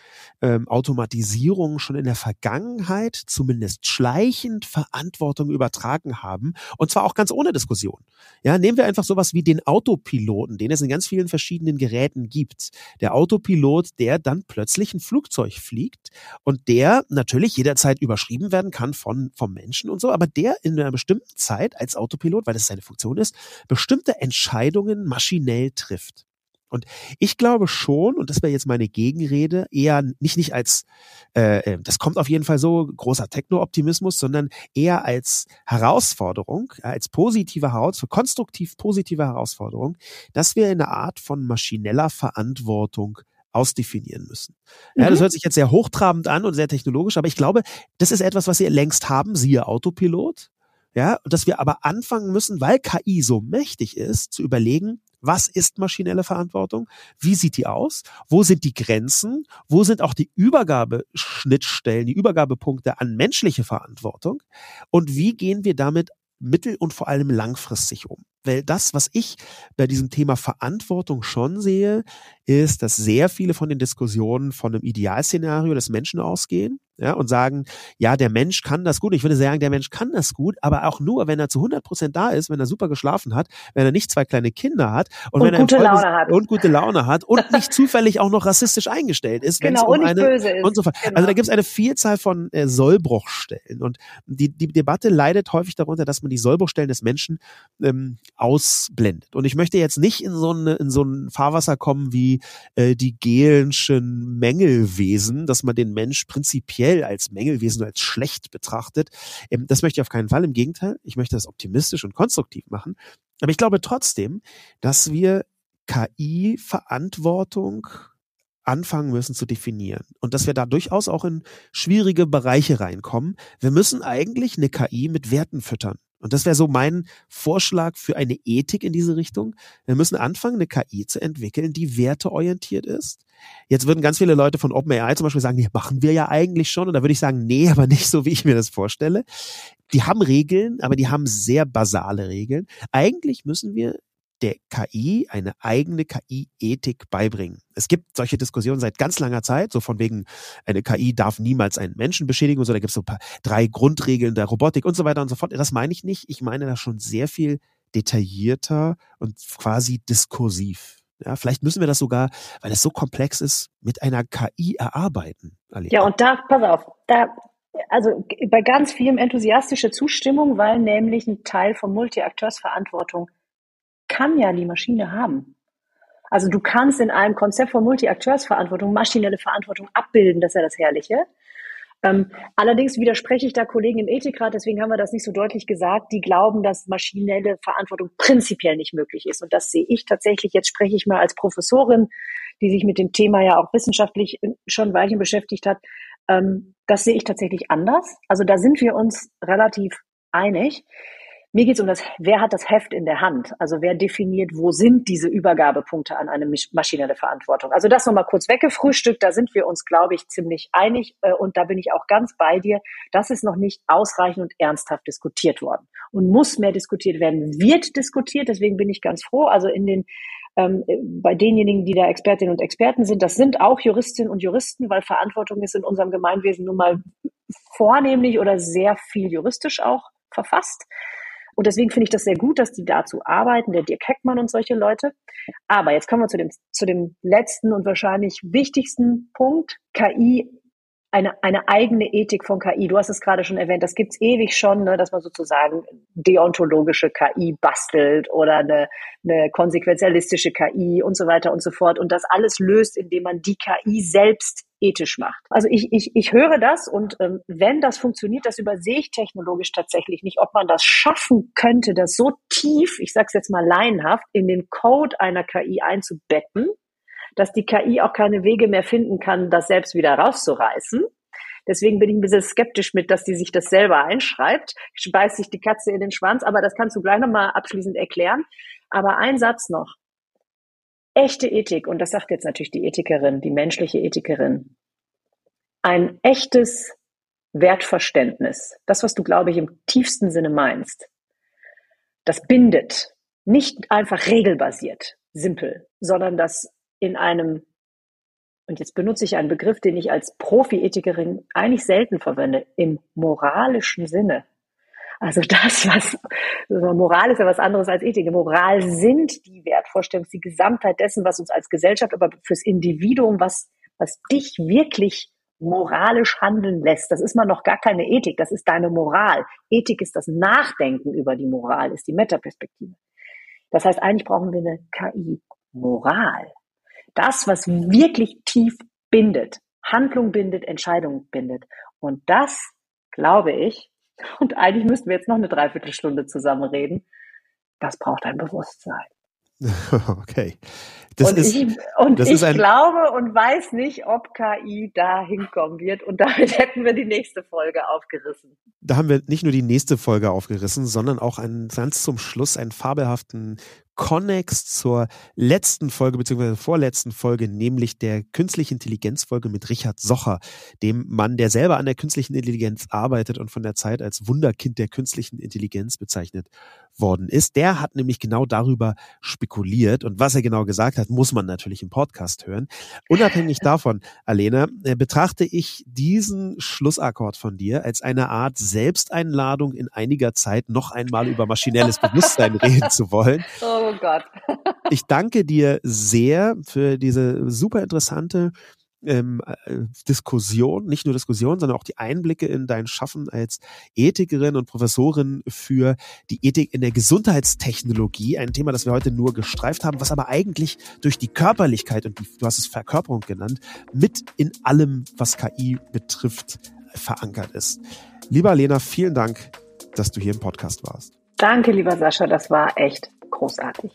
ähm, Automatisierungen schon in der Vergangenheit zumindest schleichend Verantwortung übertragen haben und zwar auch ganz ohne Diskussion. Ja, nehmen wir einfach sowas wie den Autopiloten, den es in ganz vielen verschiedenen Geräten gibt. Der Autopilot, der dann plötzlich ein Flugzeug fliegt und der natürlich jederzeit überschrieben werden kann von vom Menschen und so, aber der in einer bestimmten Zeit als Autopilot, weil das seine Funktion ist, bestimmte Entscheidungen maschinell trifft. Und ich glaube schon, und das wäre jetzt meine Gegenrede, eher nicht nicht als, äh, äh, das kommt auf jeden Fall so, großer Techno-Optimismus, sondern eher als Herausforderung, als positive Herausforderung, konstruktiv positive Herausforderung, dass wir in eine Art von maschineller Verantwortung ausdefinieren müssen. Ja, das mhm. hört sich jetzt sehr hochtrabend an und sehr technologisch, aber ich glaube, das ist etwas, was wir längst haben, siehe Autopilot. Ja, dass wir aber anfangen müssen, weil KI so mächtig ist, zu überlegen, was ist maschinelle Verantwortung? Wie sieht die aus? Wo sind die Grenzen? Wo sind auch die Übergabeschnittstellen, die Übergabepunkte an menschliche Verantwortung? Und wie gehen wir damit mittel- und vor allem langfristig um? Weil das, was ich bei diesem Thema Verantwortung schon sehe, ist, dass sehr viele von den Diskussionen von einem Idealszenario des Menschen ausgehen ja, und sagen, ja, der Mensch kann das gut. Ich würde sagen, der Mensch kann das gut, aber auch nur, wenn er zu 100 Prozent da ist, wenn er super geschlafen hat, wenn er nicht zwei kleine Kinder hat und, und wenn gute er Laune hat. und gute Laune hat und [LAUGHS] nicht zufällig auch noch rassistisch eingestellt ist. Genau, um und nicht böse ist. Und so genau. Also da gibt es eine Vielzahl von äh, Sollbruchstellen und die, die Debatte leidet häufig darunter, dass man die Sollbruchstellen des Menschen ähm, ausblendet. Und ich möchte jetzt nicht in so, eine, in so ein Fahrwasser kommen wie äh, die Gehlschen Mängelwesen, dass man den Mensch prinzipiell prinzipiell als Mängelwesen als schlecht betrachtet. Ähm, das möchte ich auf keinen Fall. Im Gegenteil, ich möchte das optimistisch und konstruktiv machen. Aber ich glaube trotzdem, dass wir KI-Verantwortung anfangen müssen zu definieren und dass wir da durchaus auch in schwierige Bereiche reinkommen. Wir müssen eigentlich eine KI mit Werten füttern. Und das wäre so mein Vorschlag für eine Ethik in diese Richtung. Wir müssen anfangen, eine KI zu entwickeln, die werteorientiert ist. Jetzt würden ganz viele Leute von OpenAI zum Beispiel sagen, nee, machen wir ja eigentlich schon. Und da würde ich sagen, nee, [LAUGHS] aber nicht so, wie ich mir das vorstelle. Die haben Regeln, aber die haben sehr basale Regeln. Eigentlich müssen wir der KI eine eigene KI-Ethik beibringen. Es gibt solche Diskussionen seit ganz langer Zeit, so von wegen, eine KI darf niemals einen Menschen beschädigen und so, da gibt es so paar, drei Grundregeln der Robotik und so weiter und so fort. Das meine ich nicht. Ich meine das schon sehr viel detaillierter und quasi diskursiv. Ja, vielleicht müssen wir das sogar, weil es so komplex ist, mit einer KI erarbeiten. Alina. Ja, und da, pass auf, da, also bei ganz vielem enthusiastische Zustimmung, weil nämlich ein Teil von Multi-Akteursverantwortung kann ja die Maschine haben. Also du kannst in einem Konzept von Multi-Akteursverantwortung maschinelle Verantwortung abbilden, das ist ja das Herrliche. Ähm, allerdings widerspreche ich da Kollegen im Ethikrat, deswegen haben wir das nicht so deutlich gesagt, die glauben, dass maschinelle Verantwortung prinzipiell nicht möglich ist. Und das sehe ich tatsächlich, jetzt spreche ich mal als Professorin, die sich mit dem Thema ja auch wissenschaftlich schon Weilchen beschäftigt hat. Ähm, das sehe ich tatsächlich anders. Also da sind wir uns relativ einig. Mir geht es um das, wer hat das Heft in der Hand? Also wer definiert, wo sind diese Übergabepunkte an eine maschinelle Verantwortung? Also das nochmal kurz weggefrühstückt, da sind wir uns, glaube ich, ziemlich einig äh, und da bin ich auch ganz bei dir. Das ist noch nicht ausreichend und ernsthaft diskutiert worden und muss mehr diskutiert werden, wird diskutiert. Deswegen bin ich ganz froh. Also in den ähm, bei denjenigen, die da Expertinnen und Experten sind, das sind auch Juristinnen und Juristen, weil Verantwortung ist in unserem Gemeinwesen nun mal vornehmlich oder sehr viel juristisch auch verfasst. Und deswegen finde ich das sehr gut, dass die dazu arbeiten, der Dirk Heckmann und solche Leute. Aber jetzt kommen wir zu dem, zu dem letzten und wahrscheinlich wichtigsten Punkt. KI eine, eine eigene Ethik von KI. Du hast es gerade schon erwähnt, das gibt's ewig schon, ne, dass man sozusagen deontologische KI bastelt oder eine, eine konsequenzialistische KI und so weiter und so fort. Und das alles löst, indem man die KI selbst ethisch macht. Also ich, ich, ich höre das und ähm, wenn das funktioniert, das übersehe ich technologisch tatsächlich nicht, ob man das schaffen könnte, das so tief, ich sage es jetzt mal laienhaft, in den Code einer KI einzubetten, dass die KI auch keine Wege mehr finden kann, das selbst wieder rauszureißen. Deswegen bin ich ein bisschen skeptisch mit, dass die sich das selber einschreibt. Beißt sich die Katze in den Schwanz, aber das kannst du gleich nochmal abschließend erklären. Aber ein Satz noch. Echte Ethik, und das sagt jetzt natürlich die Ethikerin, die menschliche Ethikerin. Ein echtes Wertverständnis, das, was du, glaube ich, im tiefsten Sinne meinst, das bindet, nicht einfach regelbasiert, simpel, sondern das in einem, und jetzt benutze ich einen Begriff, den ich als Profi-Ethikerin eigentlich selten verwende, im moralischen Sinne. Also das, was Moral ist ja was anderes als Ethik. Moral sind die Wertvorstellungen, die Gesamtheit dessen, was uns als Gesellschaft, aber fürs Individuum, was, was dich wirklich moralisch handeln lässt. Das ist mal noch gar keine Ethik, das ist deine Moral. Ethik ist das Nachdenken über die Moral, ist die Metaperspektive. Das heißt, eigentlich brauchen wir eine KI Moral das, was wirklich tief bindet. Handlung bindet, Entscheidung bindet. Und das, glaube ich, und eigentlich müssten wir jetzt noch eine Dreiviertelstunde zusammen reden, das braucht ein Bewusstsein. [LAUGHS] Okay. Das und ist, ich, und ich glaube und weiß nicht, ob KI da hinkommen wird. Und [LAUGHS] damit hätten wir die nächste Folge aufgerissen. Da haben wir nicht nur die nächste Folge aufgerissen, sondern auch einen, ganz zum Schluss einen fabelhaften Connex zur letzten Folge beziehungsweise vorletzten Folge, nämlich der künstliche Intelligenzfolge mit Richard Socher, dem Mann, der selber an der künstlichen Intelligenz arbeitet und von der Zeit als Wunderkind der künstlichen Intelligenz bezeichnet worden ist. Der hat nämlich genau darüber spekuliert und was er genau gesagt hat, muss man natürlich im Podcast hören. Unabhängig [LAUGHS] davon, Alena, äh, betrachte ich diesen Schlussakkord von dir als eine Art Selbsteinladung in einiger Zeit noch einmal über maschinelles Bewusstsein [LAUGHS] reden zu wollen. Oh Oh Gott. ich danke dir sehr für diese super interessante ähm, äh, Diskussion, nicht nur Diskussion, sondern auch die Einblicke in dein Schaffen als Ethikerin und Professorin für die Ethik in der Gesundheitstechnologie. Ein Thema, das wir heute nur gestreift haben, was aber eigentlich durch die Körperlichkeit und die, du hast es Verkörperung genannt, mit in allem, was KI betrifft, verankert ist. Lieber Lena, vielen Dank, dass du hier im Podcast warst. Danke, lieber Sascha, das war echt großartig.